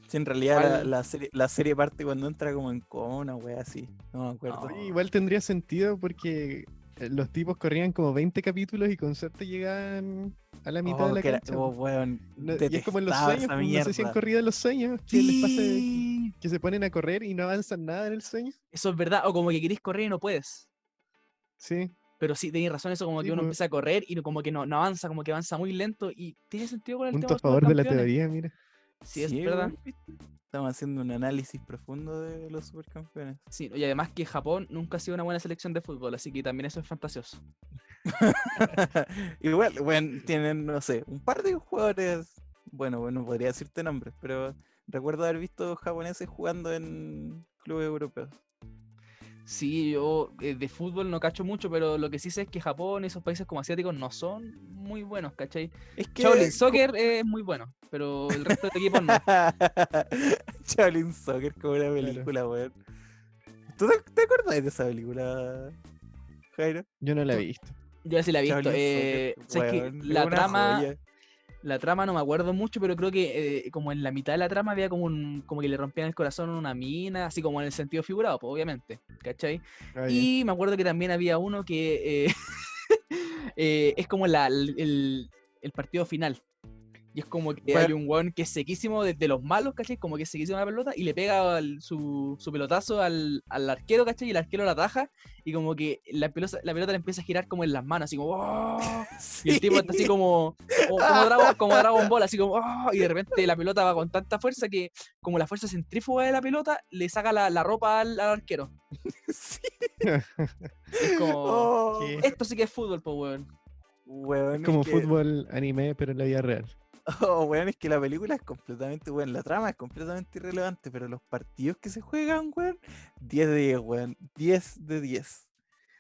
Sí, en realidad la, la serie, la serie parte cuando entra como en coma, una wea así. No me acuerdo. No. Igual tendría sentido porque eh, los tipos corrían como 20 capítulos y con suerte llegaban a la mitad Oh, de la que era- cancha. oh, po. weón, No- y es como en los sueños, pues, no sé si han corrido en los sueños, que les Sí. que se ponen a correr y no avanzan nada en el sueño. Eso es verdad. O como que querés correr y no puedes. Sí, Pero sí, tenéis razón, eso como Sí, que uno pues. empieza a correr y como que no, no avanza, como que avanza muy lento y tiene sentido con el punto tema a favor de la teoría, mira. Sí, es Sí, verdad. Estamos haciendo un análisis profundo de los supercampeones. Sí, y además que Japón nunca ha sido una buena selección de fútbol, así que también eso es fantasioso. (laughs) Igual, bueno, tienen, no sé, un par de jugadores. Bueno, bueno, podría decirte nombres, pero recuerdo haber visto japoneses jugando en clubes europeos. Sí, yo eh, de fútbol no cacho mucho, pero lo que sí sé es que Japón y esos países como asiáticos no son muy buenos, ¿cachai? Es que. Shaolin Soccer es muy bueno, pero el resto de equipos no. (laughs) Shaolin Soccer como una película, weón. ¿Tú te, te acuerdas de esa película, Jairo? Yo no la he visto. Yo sí la he visto. Eh, es la una trama, joya. La trama no me acuerdo mucho, pero creo que eh, como en la mitad de la trama había como un, como que le rompían el corazón una mina, así como en el sentido figurado, pues, obviamente, ¿cachai? Ah, ya. Y me acuerdo que también había uno que eh, (laughs) eh, es como la, el, el partido final. Y es como que hay un weón que es sequísimo de, de los malos, ¿cachai? Como que es sequísimo la pelota y le pega al- su, su pelotazo al, al arquero, ¿cachai? Y el arquero la ataja y como que la pelota, la pelota le empieza a girar como en las manos, así como... "Oh", (laughs) Y el tipo está así Sí. como, como, como Dragon, como Dragon Ball, así como, "Oh", y de repente la pelota va con tanta fuerza que, como la fuerza centrífuga de la pelota, le saca la, la ropa al, al arquero. (laughs) Sí. Es como, Oh, ¿Qué? esto sí que es fútbol, pues, weón. weón, Es es como que- fútbol anime, pero en la vida real. Oh, (laughs) weón, es que la película es completamente, weón, la trama es completamente irrelevante, pero los partidos que se juegan, weón, 10 de 10, weón, 10 de 10.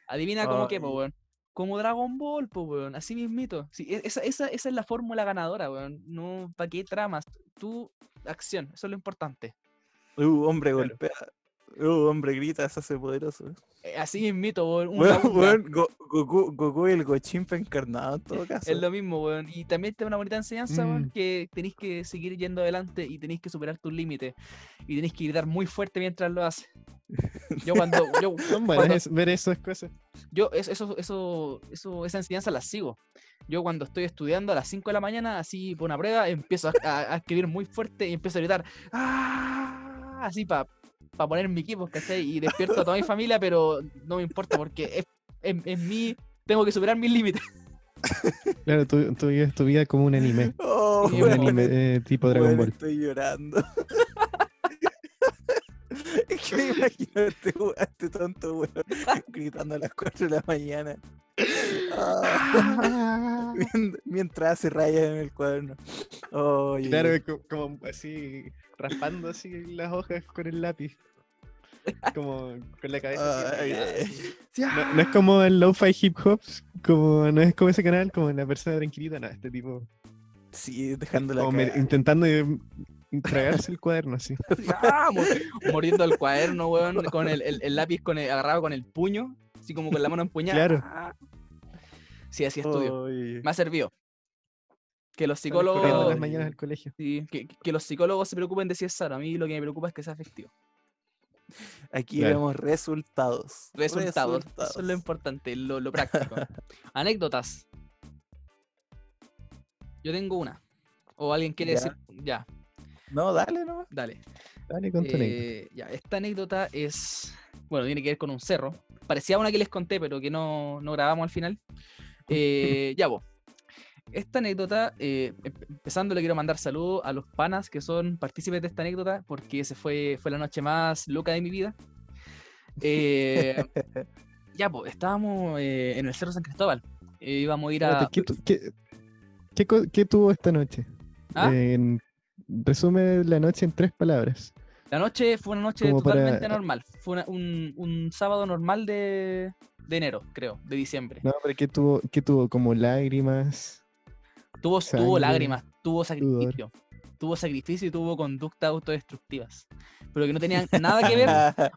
Adivina cómo que, pues, weón. Como Dragon Ball, pues, weón. Así mismito. Sí, e- esa, esa, esa es la fórmula ganadora, weón. No, ¿para qué tramas? Tu acción, eso es lo importante. Uh, hombre Claro. golpea, uh, hombre grita, se hace poderoso. Eh, Así weón. una Weón, weón, Go- Goku, Goku y el Gochimpa encarnado en todo caso. Es lo mismo, weón. Y también te da una bonita enseñanza, weón, Mm. que tenéis que seguir yendo adelante y tenéis que superar tus límites. Y tenéis que gritar muy fuerte mientras lo haces. Yo cuando. (laughs) Yo, Son cuando- es- ver esas cosas. yo es- eso, eso, eso, esa enseñanza la sigo. Yo cuando estoy estudiando a las 5 de la mañana, así por una prueba, empiezo a, a- a escribir muy fuerte y empiezo a gritar. ¡Ah! Así para poner mi equipo, ¿cachai? Y despierto a toda mi familia, pero no me importa porque es, en, en mí tengo que superar mis límites. (laughs) Claro, tú, tú vives tu vida como un anime. (laughs) Oh, como un weón. anime eh, tipo Dragon Ball. estoy llorando. (laughs) es que me imagino este, este tonto, weón, gritando a las 4 de la mañana. Ah, mien- Mientras hace rayas en el cuaderno. Claro, es co- como así, raspando así las hojas con el lápiz. (laughs) Como con la cabeza. ay. así. Sí, No, no es como el lo-fi hip hop, como, no es como ese canal, como la persona tranquilita, no, este tipo Sí, dejando la como me- intentando eh, tragarse el cuaderno así. (laughs) ¡Ah! Mo- Mordiendo el cuaderno, weón, con el, el- el lápiz con el- agarrado con el puño, así como con la mano empuñada. Claro. ¡Ah! Sí, así estudio. Oye. Me ha servido. Que los psicólogos. las mañanas al colegio. Sí, que, que los psicólogos se preocupen de si es sano. A mí lo que me preocupa es que sea efectivo. (laughs) Aquí Claro. vemos resultados. Resultados. Eso es lo importante, lo, lo (laughs) práctico. Anécdotas. Yo tengo una. O alguien quiere Ya. decir. Ya, No, dale nomás. dale. Dale con tu. Eh, ya, esta anécdota es. Bueno, tiene que ver con un cerro. Parecía una que les conté, pero que no, no grabamos al final. (laughs) Eh, ya, vos. Esta anécdota, eh, em- empezando, le quiero mandar saludos a los panas que son partícipes de esta anécdota, porque fue, fue la noche más loca de mi vida. Eh, (laughs) ya, pues, estábamos eh, en el Cerro San Cristóbal. Íbamos a ir a. ¿qué, tu- qué- qué co- qué tuvo esta noche? ¿Ah? Resume la noche en tres palabras. La noche fue una noche totalmente normal. Fue un, un, sábado normal de, de, enero, creo, de diciembre. No, pero ¿qué tuvo, qué tuvo? ¿Como lágrimas? Tuvo, tuvo lágrimas, tuvo sacrificio. Tuvo sacrificio y tuvo conductas autodestructivas. Pero que no tenían (laughs) nada que ver,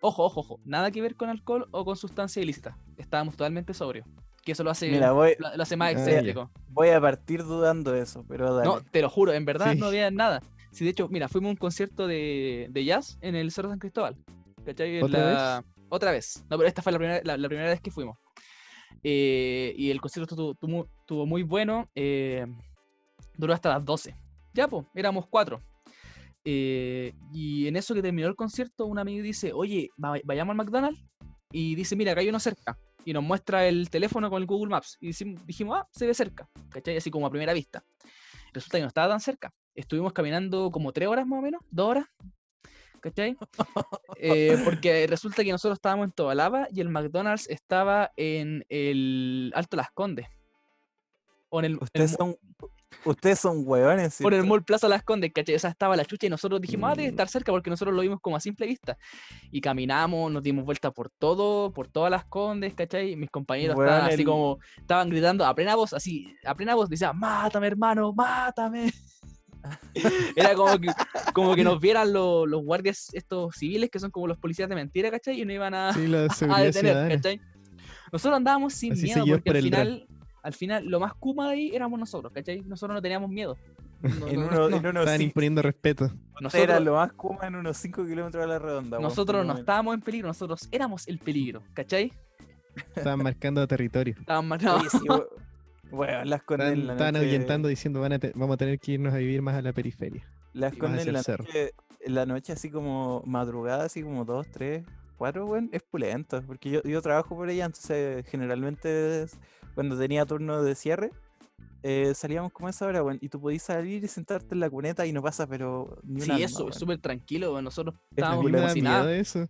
ojo, ojo, ojo, nada que ver con alcohol o con sustancia ilícita. Estábamos totalmente sobrios. Que eso lo hace, lo, hace más ah, excéntrico. Voy a partir dudando de eso, pero dale. No, te lo juro, en verdad no había nada. Sí, de hecho, mira, fuimos a un concierto de, de jazz en el Cerro San Cristóbal. ¿Cachai? ¿Otra vez? Otra vez. No, pero esta fue la primera, la, primera vez que fuimos. Eh, y el concierto estuvo, muy bueno. Eh, duró hasta las 12. Ya, pues, éramos cuatro. Eh, y en eso que terminó el concierto, un amigo dice, oye, vayamos al McDonald's. Y dice, mira, acá hay uno cerca. Y nos muestra el teléfono con el Google Maps. Y dijimos, ah, se ve cerca. ¿Cachai? Así como a primera vista. Resulta que no estaba tan cerca estuvimos caminando como tres horas más o menos, dos horas. ¿Cachai? (laughs) Eh, porque resulta que nosotros estábamos en Tobalaba y el McDonald's estaba en el Alto Las Condes. O en el, ustedes, son, ustedes son huevones. Por el Mall Plaza Las Condes, ¿cachai? O sea, estaba la chucha y nosotros dijimos, ah, debe estar cerca porque nosotros lo vimos como a simple vista. Y caminamos, nos dimos vuelta por todo, por todas las Condes, ¿cachai? Y mis compañeros estaban así como, estaban gritando a plena voz, así, a plena voz, decían, mátame hermano, mátame. (laughs) Era como que, como que nos vieran los, los guardias estos civiles que son como los policías de mentira, ¿cachai? Y no iban a, (laughs) a detener, ¿cachai? Nosotros andábamos sin miedo porque al final, al final lo más kuma de ahí éramos nosotros, ¿cachai? Nosotros no teníamos miedo. Estaban imponiendo respeto. Nosotros, era lo más kuma en unos 5 kilómetros a la redonda. Nosotros no estábamos en peligro, nosotros éramos el peligro, ¿cachai? Estaban marcando territorio. Estaban marcando. Bueno, las con Están, estaban ahuyentando diciendo van a vamos a tener que irnos a vivir más a la periferia. Las con la noche, la noche así como madrugada, así como dos, tres, cuatro, bueno, es pulento. Porque yo, yo trabajo por ella, entonces generalmente cuando tenía turno de cierre, eh, salíamos como a esa hora, bueno, y tú podías salir y sentarte en la cuneta y no pasa, pero ni Sí, eso, es súper tranquilo, bueno, nosotros estábamos como sin nada. Eso.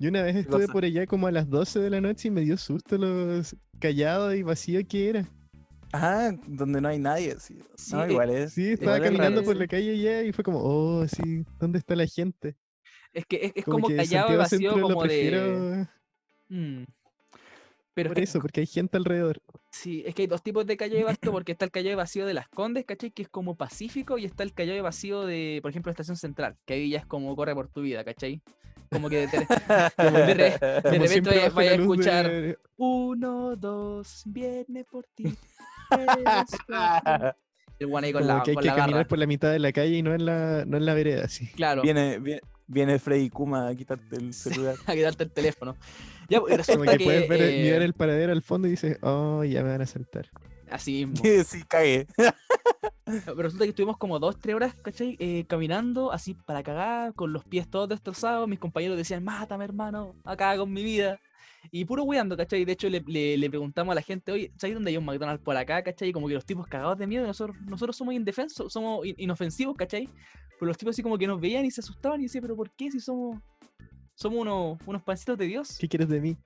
Yo una vez estuve por allá como a las 12 de la noche y me dio susto lo callado y vacío que era. Ah, donde no hay nadie, sí. no, eh, igual es. Sí, estaba caminando por la calle ya y fue como, oh, sí, ¿dónde está la gente? Es que es, como, callado y vacío, como de. Mm. Pero por eso, porque hay gente alrededor. Sí, es que hay dos tipos de calle vacío, porque está el calle vacío de las Condes, ¿cachai? Que es como pacífico, y está el calle vacío de, por ejemplo, Estación Central, que ahí ya es como corre por tu vida, ¿cachai? Como que de, (laughs) repente vaya, a escuchar uno, dos, viene por ti. (laughs) El guané con la, que hay que caminar por la mitad de la calle y no en la, no en la vereda, sí. Claro. Viene, viene, Freddy Kuma a quitarte el (laughs) celular. a quitarte el teléfono. Ya, pues, (laughs) Como que, puedes ver, eh, mirar el paradero al fondo y dices, oh, ya me van a saltar. Así (laughs) mismo. sí, cagué. Pero resulta que estuvimos como dos, tres horas, ¿cachai? Eh, caminando así para cagar, con los pies todos destrozados. Mis compañeros decían, mátame, hermano, acá con mi vida. Y puro weando, ¿cachai? De hecho, le, le, preguntamos a la gente, oye, ¿sabes dónde hay un McDonald's por acá, ¿cachai? Y como que los tipos cagados de miedo, nosotros, nosotros somos indefensos, somos inofensivos, ¿cachai? Pero los tipos así como que nos veían y se asustaban y decían, ¿pero por qué si somos, somos unos, unos pancitos de Dios? ¿Qué quieres de mí?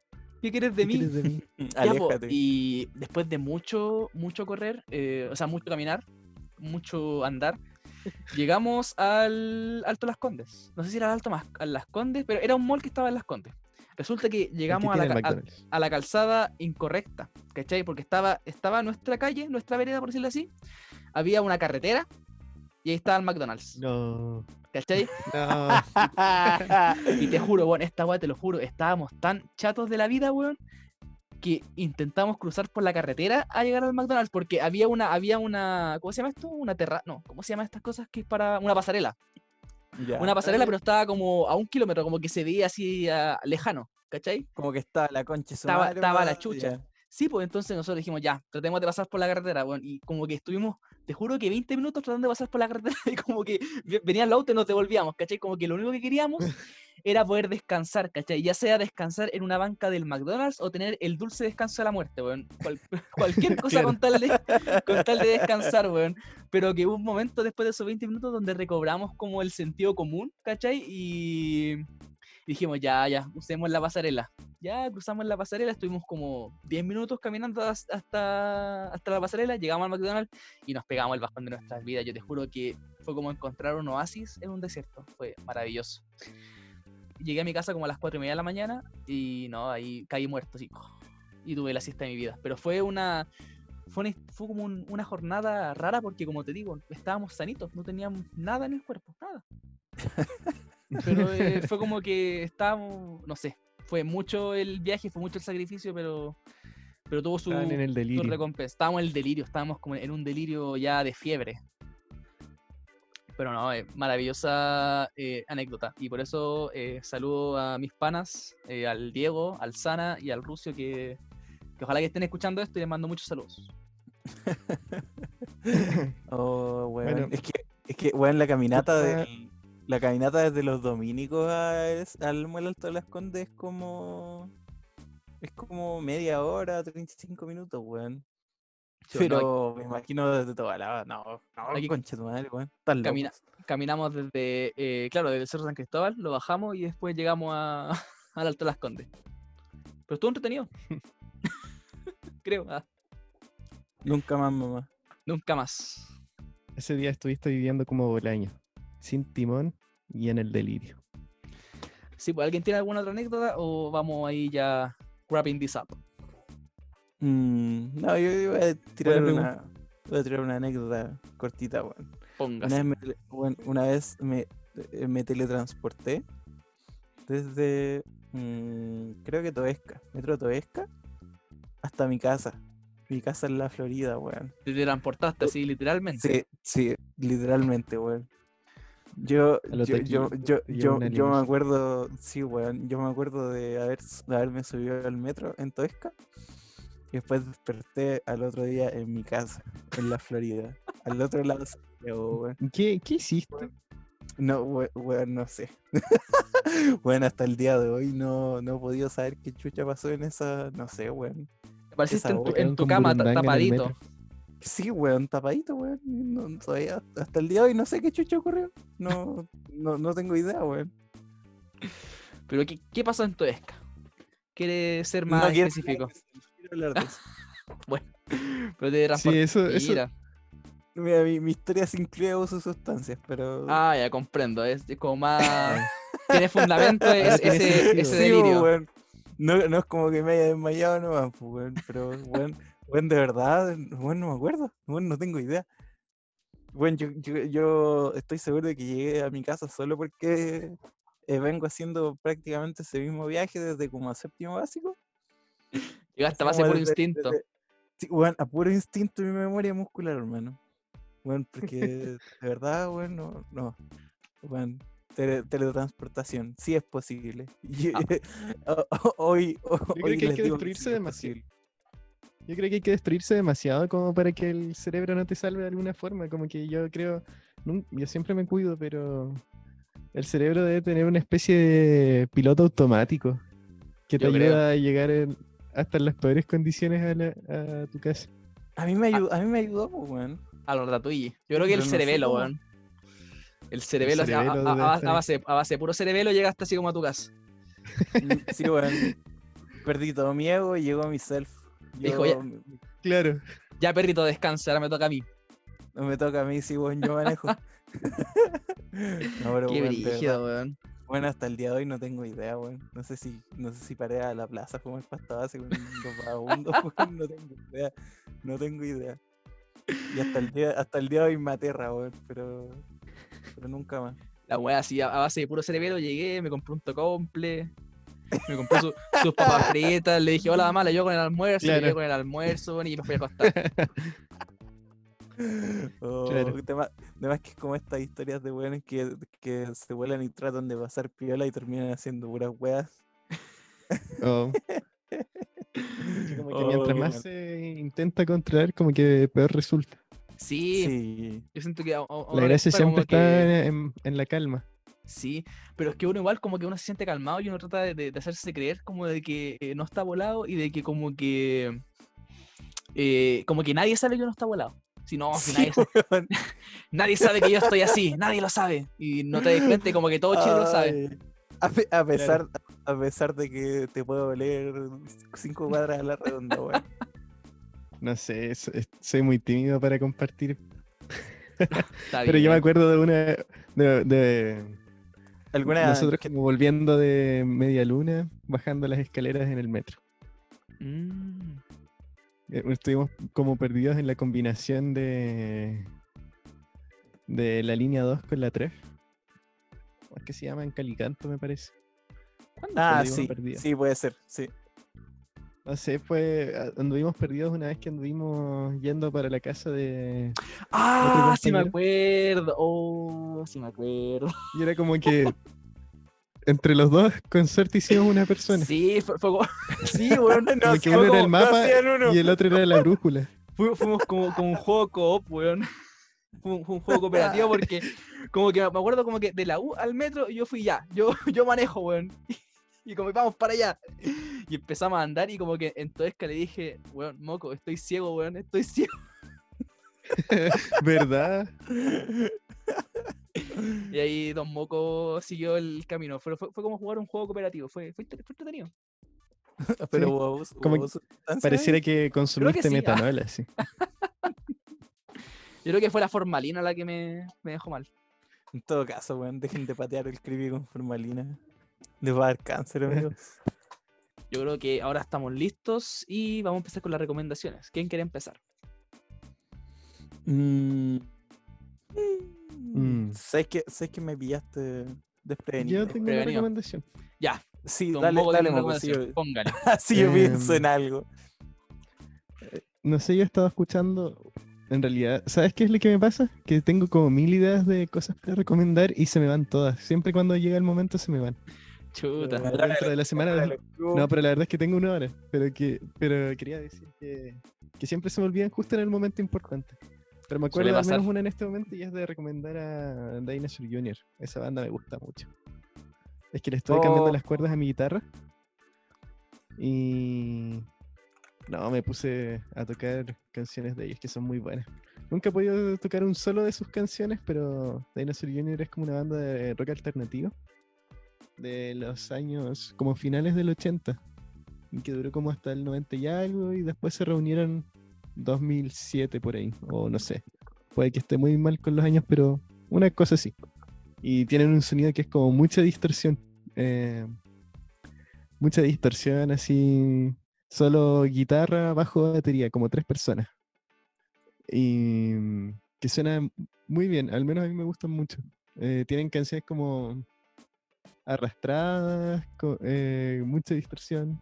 ¿Qué quieres de mí? de mí? (laughs) y después de mucho, mucho correr, eh, o sea, mucho caminar, mucho andar, (laughs) llegamos al Alto Las Condes. No sé si era Alto más, a Las Condes, pero era un mall que estaba en Las Condes. Resulta que llegamos a la, a, la, calzada incorrecta, ¿cachai? Porque estaba, estaba nuestra calle, nuestra vereda, por decirlo así. Había una carretera y ahí estaba el McDonald's. No. ¿Cachai? (laughs) No. (laughs) y te juro, weón, esta weá te lo juro, estábamos tan chatos de la vida, weón, que intentamos cruzar por la carretera a llegar al McDonald's porque había una, había una, ¿cómo se llama esto? Una terra, no, ¿cómo se llama estas cosas que es para una pasarela? Una pasarela, pero estaba como a un kilómetro, como que se veía así ah, lejano, ¿cachai? Como que estaba la concha estaba, estaba la chucha. Sí, pues entonces nosotros dijimos, ya, tratemos de pasar por la carretera, bueno, y como que estuvimos, te juro que 20 minutos tratando de pasar por la carretera (laughs) y como que venía el auto y nos devolvíamos, ¿cachai? Como que lo único que queríamos (laughs) era poder descansar, ¿cachai? Ya sea descansar en una banca del McDonald's o tener el dulce descanso de la muerte, weón. (laughs) cualquier cosa con, tal de, con tal de descansar, weón. Pero que hubo un momento después de esos 20 minutos donde recobramos como el sentido común, ¿cachai? Y, dijimos, ya, ya, usemos la pasarela. Ya cruzamos la pasarela, estuvimos como 10 minutos caminando hasta, hasta la pasarela, llegamos al McDonald's y nos pegamos el bajón de nuestras vidas. Yo te juro que fue como encontrar un oasis en un desierto. Fue maravilloso. Llegué a mi casa como a las 4 y media de la mañana y no, ahí caí muerto, así. Y tuve la siesta de mi vida. Pero fue una, fue, fue como una jornada rara porque, como te digo, estábamos sanitos, no teníamos nada en el cuerpo, nada. (laughs) Pero (laughs) eh, fue como que estábamos, no sé, fue mucho el viaje, fue mucho el sacrificio, pero, pero tuvo su, en el delirio. recompensa. Estábamos en el delirio, estábamos como en un delirio ya de fiebre. Pero no, eh, maravillosa eh, anécdota. Y por eso saludo a mis panas, al Diego, al Sana y al Rucio, que, que ojalá que estén escuchando esto y les mando muchos saludos. (laughs) oh, bueno. Es que, es que, bueno, la caminata de, la caminata desde los dominicos al Muelle Alto de las Condes es como. Es como media hora, 35 minutos, weón. Pero me imagino desde toda la. No, no, aquí, concha tu madre, weón. caminamos desde. Eh, claro, desde el Cerro San Cristóbal, lo bajamos y después llegamos a, (laughs) al Alto de las Condes. Pero estuvo entretenido. (laughs) Creo. Ah. Nunca más, mamá. Nunca más. Ese día estuviste viviendo como Bolaño, sin timón y en el delirio. Sí, pues ¿alguien tiene alguna otra anécdota o vamos ahí ya wrapping this up? Mm, no, yo voy a tirar una, voy a tirar una anécdota cortita, bueno. Póngase. Una vez me, eh, me, teletransporté desde, mm, creo que Toesca, Metro Toesca, hasta mi casa. Mi casa en la Florida, weón. ¿Te transportaste así, literalmente? Sí, sí, literalmente, weón. Yo, yo, yo, yo, yo, me acuerdo, sí, weón, yo me acuerdo de, haber, haberme subido al metro en Toesca y después desperté al otro día en mi casa, en la Florida, al otro lado weón. ¿Qué, ¿Qué hiciste? No, weón, no sé. (laughs) bueno, hasta el día de hoy no, no he podido saber qué chucha pasó en esa, no sé, weón. Apareciste en tu, en tu cama tapadito. Sí, weón, tapadito, weón. No, hasta el día de hoy no sé qué chucho ocurrió. No, no, no tengo idea, weón. Pero, ¿qué, qué pasó en tu esca? ¿Quieres ser más específico? Quiero hablar (laughs) bueno, pero te Sí, eso, eso... Mira, mi, mi, historia se incluye uso de sustancias, pero. Ah, ya comprendo. Es, como más. (laughs) tiene fundamento ese, ese, delirio. weón. No, no es como que me haya desmayado nomás, pues, weón. Pero, weón, weón, de verdad, weón, no me acuerdo. Weón, no tengo idea. Bueno, yo, yo, estoy seguro de que llegué a mi casa solo porque eh, vengo haciendo prácticamente ese mismo viaje desde como a séptimo básico. Llegaste a base por instinto. sí, bueno, a puro instinto y mi memoria muscular, hermano. Bueno, porque (laughs) de verdad, bueno, no. Bueno, teletransportación, sí es posible. (laughs) Ah. (laughs) hoy, Yo creo que hay que destruirse demasiado. Yo creo que hay que destruirse demasiado como para que el cerebro no te salve de alguna forma. Como que yo creo, yo siempre me cuido, pero el cerebro debe tener una especie de piloto automático que te ayuda a llegar hasta en las peores condiciones a, tu casa. A mí me ayudó, a, mí me ayudó, weón. A los Yo creo que el cerebelo, weón. El cerebelo, a, base, a base de puro cerebelo llegaste así como a tu casa. (laughs) Sí, weón. Perdí todo mi ego y llegó mi self. Dijo, ya, claro. Ya, perrito, descansa, ahora me toca a mí. No me toca a mí, sí, weón, yo manejo. (laughs) (laughs) no, pero, Qué brígido, weón. Bueno, hasta el día de hoy no tengo idea, weón. No sé si, no sé si paré a la plaza como el pasta base con los vagabundos, (laughs) weón. No tengo idea. No tengo idea. Y hasta el día, hasta el día de hoy me aterra, weón, pero pero nunca más. La weá así, a, base de puro cerebelo, llegué, me compré un tocomple, me compré sus papas fritas, le dije, hola mamá, le llevo con el almuerzo, le llevo con el almuerzo y me fui a acostar. Oh, Además que es como estas historias de weones que, que se vuelan y tratan de pasar piola y terminan haciendo puras weas. Oh. (laughs) como que mientras oh, más se intenta controlar, como que peor resulta. Sí, Yo siento que. la gracia siempre está en, la calma. Sí, pero es que uno igual como que uno se siente calmado y uno trata de, hacerse creer como de que eh, no está volado y de que como que eh, como que nadie sabe que uno está volado. Si no, nadie, sabe, (laughs) nadie, sabe que yo estoy así, nadie lo sabe. Y no te des cuenta como que todo Chile lo sabe. A, pesar, a pesar de que te puedo oler cinco cuadras a la redonda, weón. No sé, soy muy tímido para compartir. (laughs) Pero yo me acuerdo de una. De, ¿Alguna Nosotros como volviendo de media luna, bajando las escaleras en el metro. Mm. Eh, estuvimos como perdidos en la combinación de. de la línea 2 con la 3. Es que se llama en Calicanto, me parece. Ah, sí. Sí, puede ser, sí. No sé, fue. Anduvimos perdidos una vez que anduvimos yendo para la casa de. ¡Ah! Sí, me acuerdo. Oh, sí, me acuerdo. Y era como que. entre los dos, con suerte hicimos una persona. Sí, fue, como. (laughs) Sí, (laughs) bueno, no, como que uno era el mapa y el otro era la brújula. (laughs) fuimos como, como un juego coop, weón. Fue un, juego cooperativo porque, como que me acuerdo como que de la U al metro yo fui ya. Yo, yo manejo, weón. (laughs) y como vamos para allá. (laughs) Y empezamos a andar y como que en Toesca le dije, weón, moco, estoy ciego, weón, estoy ciego. (laughs) ¿Verdad? Y ahí Don Moco siguió el camino. Fue, fue, como jugar un juego cooperativo. Fue, fue, entretenido. Pero como pareciera que consumiste metanol, así. Yo creo que fue la formalina la que me, me dejó mal. En todo caso, weón, dejen de patear el creepy con formalina. (laughs) Les va a dar cáncer, amigos. (laughs) Yo creo que ahora estamos listos y vamos a empezar con las recomendaciones. ¿Quién quiere empezar? Mm. Mm. ¿Sabes, que, ¿Sabes que me pillaste desprevenido? Yo tengo una recomendación. Ya. Sí, dale, dale, dale Póngale. (laughs) Así yo pienso en em, algo. Eh, no sé, yo estaba escuchando. En realidad, ¿sabes qué es lo que me pasa? Que tengo como mil ideas de cosas para recomendar y se me van todas. Siempre cuando llega el momento se me van. Chuta. Dentro de la semana. No, pero la verdad es que tengo una hora. Pero que pero quería decir que, que siempre se me olvidan justo en el momento importante. Pero me acuerdo de al menos una en este momento y es de recomendar a Dinosaur Jr. Esa banda me gusta mucho. Es que le estoy cambiando oh. las cuerdas a mi guitarra. Y. No, me puse a tocar canciones de ellos que son muy buenas. Nunca he podido tocar un solo de sus canciones, pero Dinosaur Jr. es como una banda de rock alternativo de los años como finales del 80 y que duró como hasta el 90 y algo y después se reunieron 2007 por ahí o no sé. Puede que esté muy mal con los años pero una cosa así y tienen un sonido que es como mucha distorsión eh, mucha distorsión así solo guitarra bajo batería como tres personas. Y que suena muy bien al menos a mí me gustan mucho. Eh, tienen canciones como arrastradas, eh, mucha distorsión,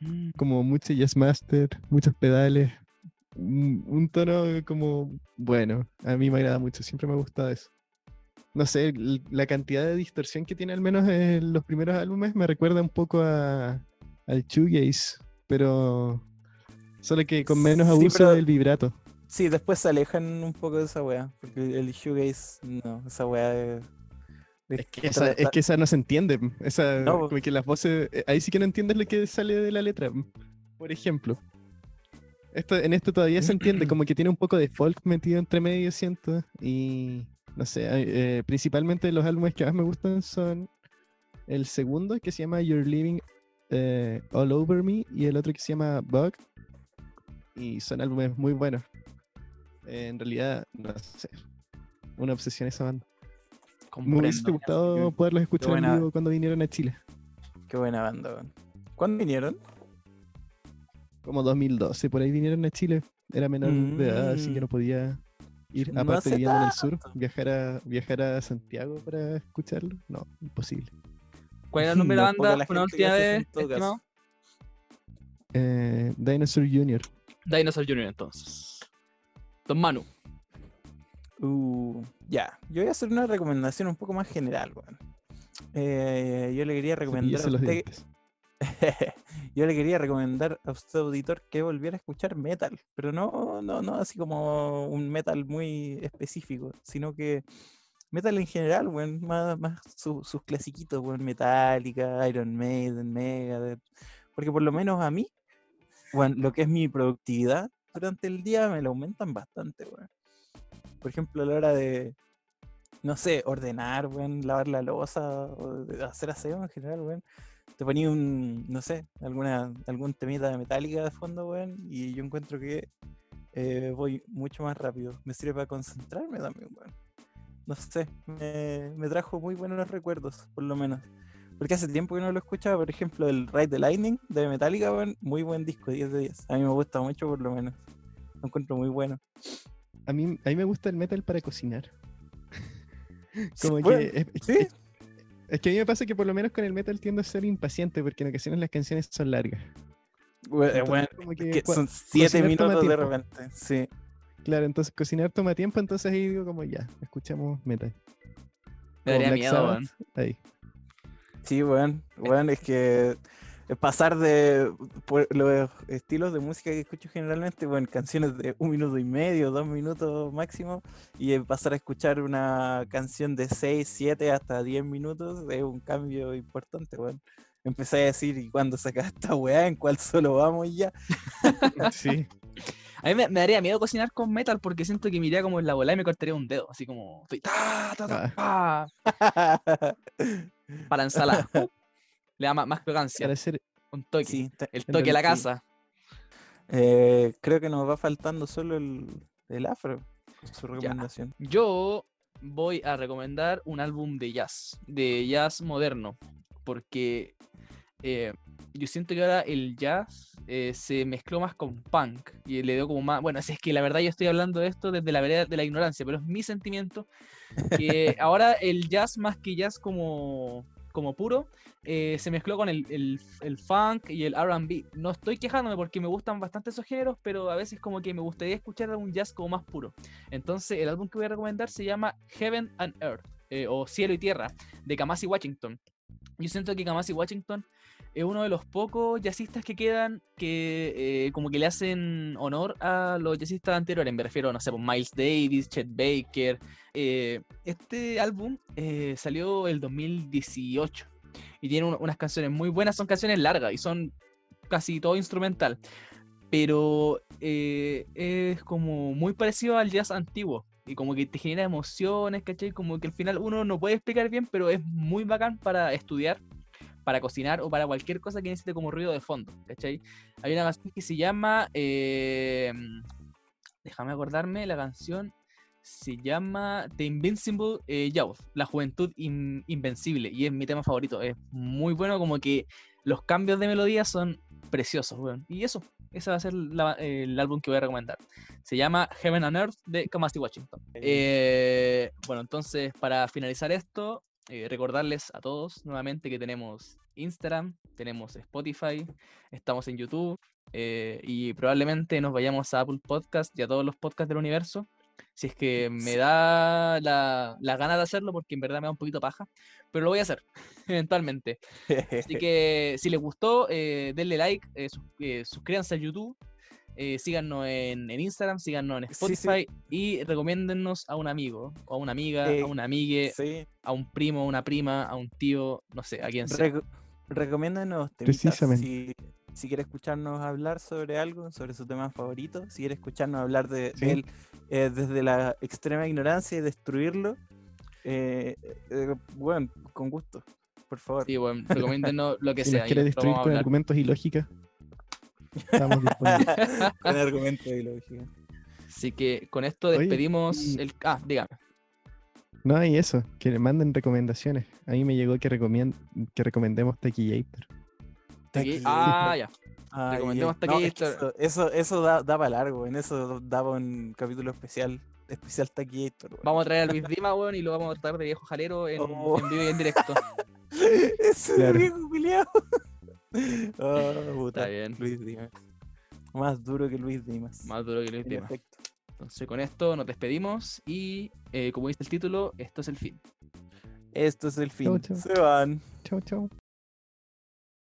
mm. como mucho jazz master, muchos pedales, un, tono como bueno, a mí me agrada mucho, siempre me ha gustado eso. No sé, la cantidad de distorsión que tiene al menos en los primeros álbumes me recuerda un poco a, al shoegaze, pero solo que con menos abuso del vibrato. Sí, después se alejan un poco de esa wea, porque el shoegaze, no, esa wea es es que, esa, es que esa no se entiende. Esa, como que las voces. Eh, ahí sí que no entiendes lo que sale de la letra. Por ejemplo. Esto, en esto todavía se entiende, como que tiene un poco de folk metido entre medio, siento. Y no sé, eh, principalmente los álbumes que más me gustan son el segundo, que se llama You're Living eh, All Over Me, y el otro que se llama Bug. Y son álbumes muy buenos. en realidad, no sé. Una obsesión esa banda. Me hubiese gustado poderlos escuchar en vivo cuando vinieron a Chile. Qué buena banda, ¿Cuándo vinieron? Como 2012, por ahí vinieron a Chile. Era menor de edad, así que no mm. podía ir, aparte viviendo en el sur, viajar a, viajar a Santiago para escucharlo. No, imposible. ¿Cuál era el nombre de la (laughs) banda? Una última vez, eh, Dinosaur Jr. Dinosaur Jr. entonces. Don Manu. Uh, ya, yo voy a hacer una recomendación un poco más general, eh, yo le quería recomendar a usted... (laughs) yo le quería recomendar a usted, auditor, que volviera a escuchar metal, pero no, no, no así como un metal muy específico, sino que metal en general, más, más sus clasiquitos, bueno, Metallica, Iron Maiden, Megadeth, porque por lo menos a mí, bueno, lo que es mi productividad durante el día me lo aumentan bastante, bueno por ejemplo, a la hora de, no sé, ordenar, weón, lavar la losa, o hacer aseo en general, weón. Te ponía un, no sé, alguna, algún temita de metálica de fondo, weón, y yo encuentro que eh, voy mucho más rápido. Me sirve para concentrarme también, weón. No sé, me, me trajo muy buenos recuerdos, por lo menos. Porque hace tiempo que no lo escuchaba, por ejemplo, el Ride the Lightning de Metallica, weón, muy buen disco, 10 de 10. A mí me gusta mucho, por lo menos. Lo encuentro muy bueno. A mí, a mí me gusta el metal para cocinar. (laughs) Como que. Es, es, que a mí me pasa que por lo menos con el metal tiendo a ser impaciente porque en ocasiones las canciones son largas. Bueno, son 7 minutos de repente. Sí. Claro, entonces cocinar toma tiempo, entonces ahí digo como ya, escuchamos metal. Me daría miedo, Ahí. Sí, weón. Bueno, es que pasar de los estilos de música que escucho generalmente, bueno, canciones de un minuto y medio, dos minutos máximo, y pasar a escuchar una canción de seis, siete, hasta diez minutos es un cambio importante, bueno. Empecé a decir, ¿y cuándo sacas esta weá? ¿En cuál solo vamos ya? (laughs) sí. A mí me, daría miedo cocinar con metal porque siento que me iría como en la bola y me cortaría un dedo, así como. Ah. (laughs) Para la ensalada. Le da más, más Un toque. el toque a la casa. Eh, creo que nos va faltando solo el, el afro. Su recomendación. Yo voy a recomendar un álbum de jazz, de jazz moderno, porque eh, yo siento que ahora el jazz eh, se mezcló más con punk y le dio como más. Bueno, es que la verdad yo estoy hablando de esto desde la vereda de la ignorancia, pero es mi sentimiento que (laughs) ahora el jazz más que jazz como, como puro eh, se mezcló con el, funk y el RB. No estoy quejándome porque me gustan bastante esos géneros, pero a veces como que me gustaría escuchar un jazz como más puro. Entonces el álbum que voy a recomendar se llama Heaven and Earth eh, o Cielo y Tierra de Kamasi Washington. Yo siento que Kamasi Washington es uno de los pocos jazzistas que quedan que eh, como que le hacen honor a los jazzistas anteriores. Me refiero, no sé, pues, Miles Davis, Chet Baker. Eh, este álbum eh, salió el 2018 y tiene unas canciones muy buenas. Son canciones largas y son casi todo instrumental. Pero es como muy parecido al jazz antiguo y como que te genera emociones, ¿cachai? Como que al final uno no puede explicar bien, pero es muy bacán para estudiar para cocinar o para cualquier cosa que necesite como ruido de fondo, ¿cachai? Hay una canción que se llama, eh, déjame acordarme, la canción se llama The Invincible eh, Youth, la juventud invencible, y es mi tema favorito, es muy bueno, como que los cambios de melodía son preciosos, weón. Y eso, ese va a ser el álbum que voy a recomendar. Se llama Heaven and Earth de Kamasi Washington. Eh, bueno, entonces, para finalizar esto, eh, recordarles a todos nuevamente que tenemos Instagram, tenemos Spotify, estamos en YouTube eh, y probablemente nos vayamos a Apple Podcast y a todos los podcasts del universo. Si es que me da la, la gana de hacerlo, porque en verdad me da un poquito paja, pero lo voy a hacer (laughs) eventualmente. Así (laughs) que si les gustó, eh, denle like, suscríbanse a YouTube eh, síganos en, Instagram, síganos en Spotify y recomiéndennos a un amigo o a una amiga, a una amigue, a un primo, a una prima, a un tío, no sé, a quien sea. recomiéndenos Precisamente. Si, quiere escucharnos hablar sobre algo, sobre su tema favorito, si quiere escucharnos hablar de, él eh, desde la extrema ignorancia y destruirlo, eh, bueno, con gusto, por favor. Sí, bueno, recomiéndenos lo que sea. quiere destruir con argumentos y lógica, (laughs) Estamos disponibles. con argumento y lógica. Así que con esto despedimos el. Ah, dígame. No, hay eso, que le manden recomendaciones. A mí me llegó que, recomiend... que recomendemos Ah, (laughs) ya. recomendemos Tequillator. eso, eso, da, para largo, en eso daba un capítulo especial. Especial Tequillator. Vamos a traer a Luis Dima, weón, y lo vamos a tratar de viejo jalero en, oh. en vivo y en directo. (laughs) Ese viejo culiado. (laughs) Oh, Está bien. Luis Dimas. Más duro que Luis Dimas. Más duro que Luis Dimas. Entonces con esto nos despedimos y eh, como dice el título, esto es el fin. Esto es el fin. Se van. Chau, chau.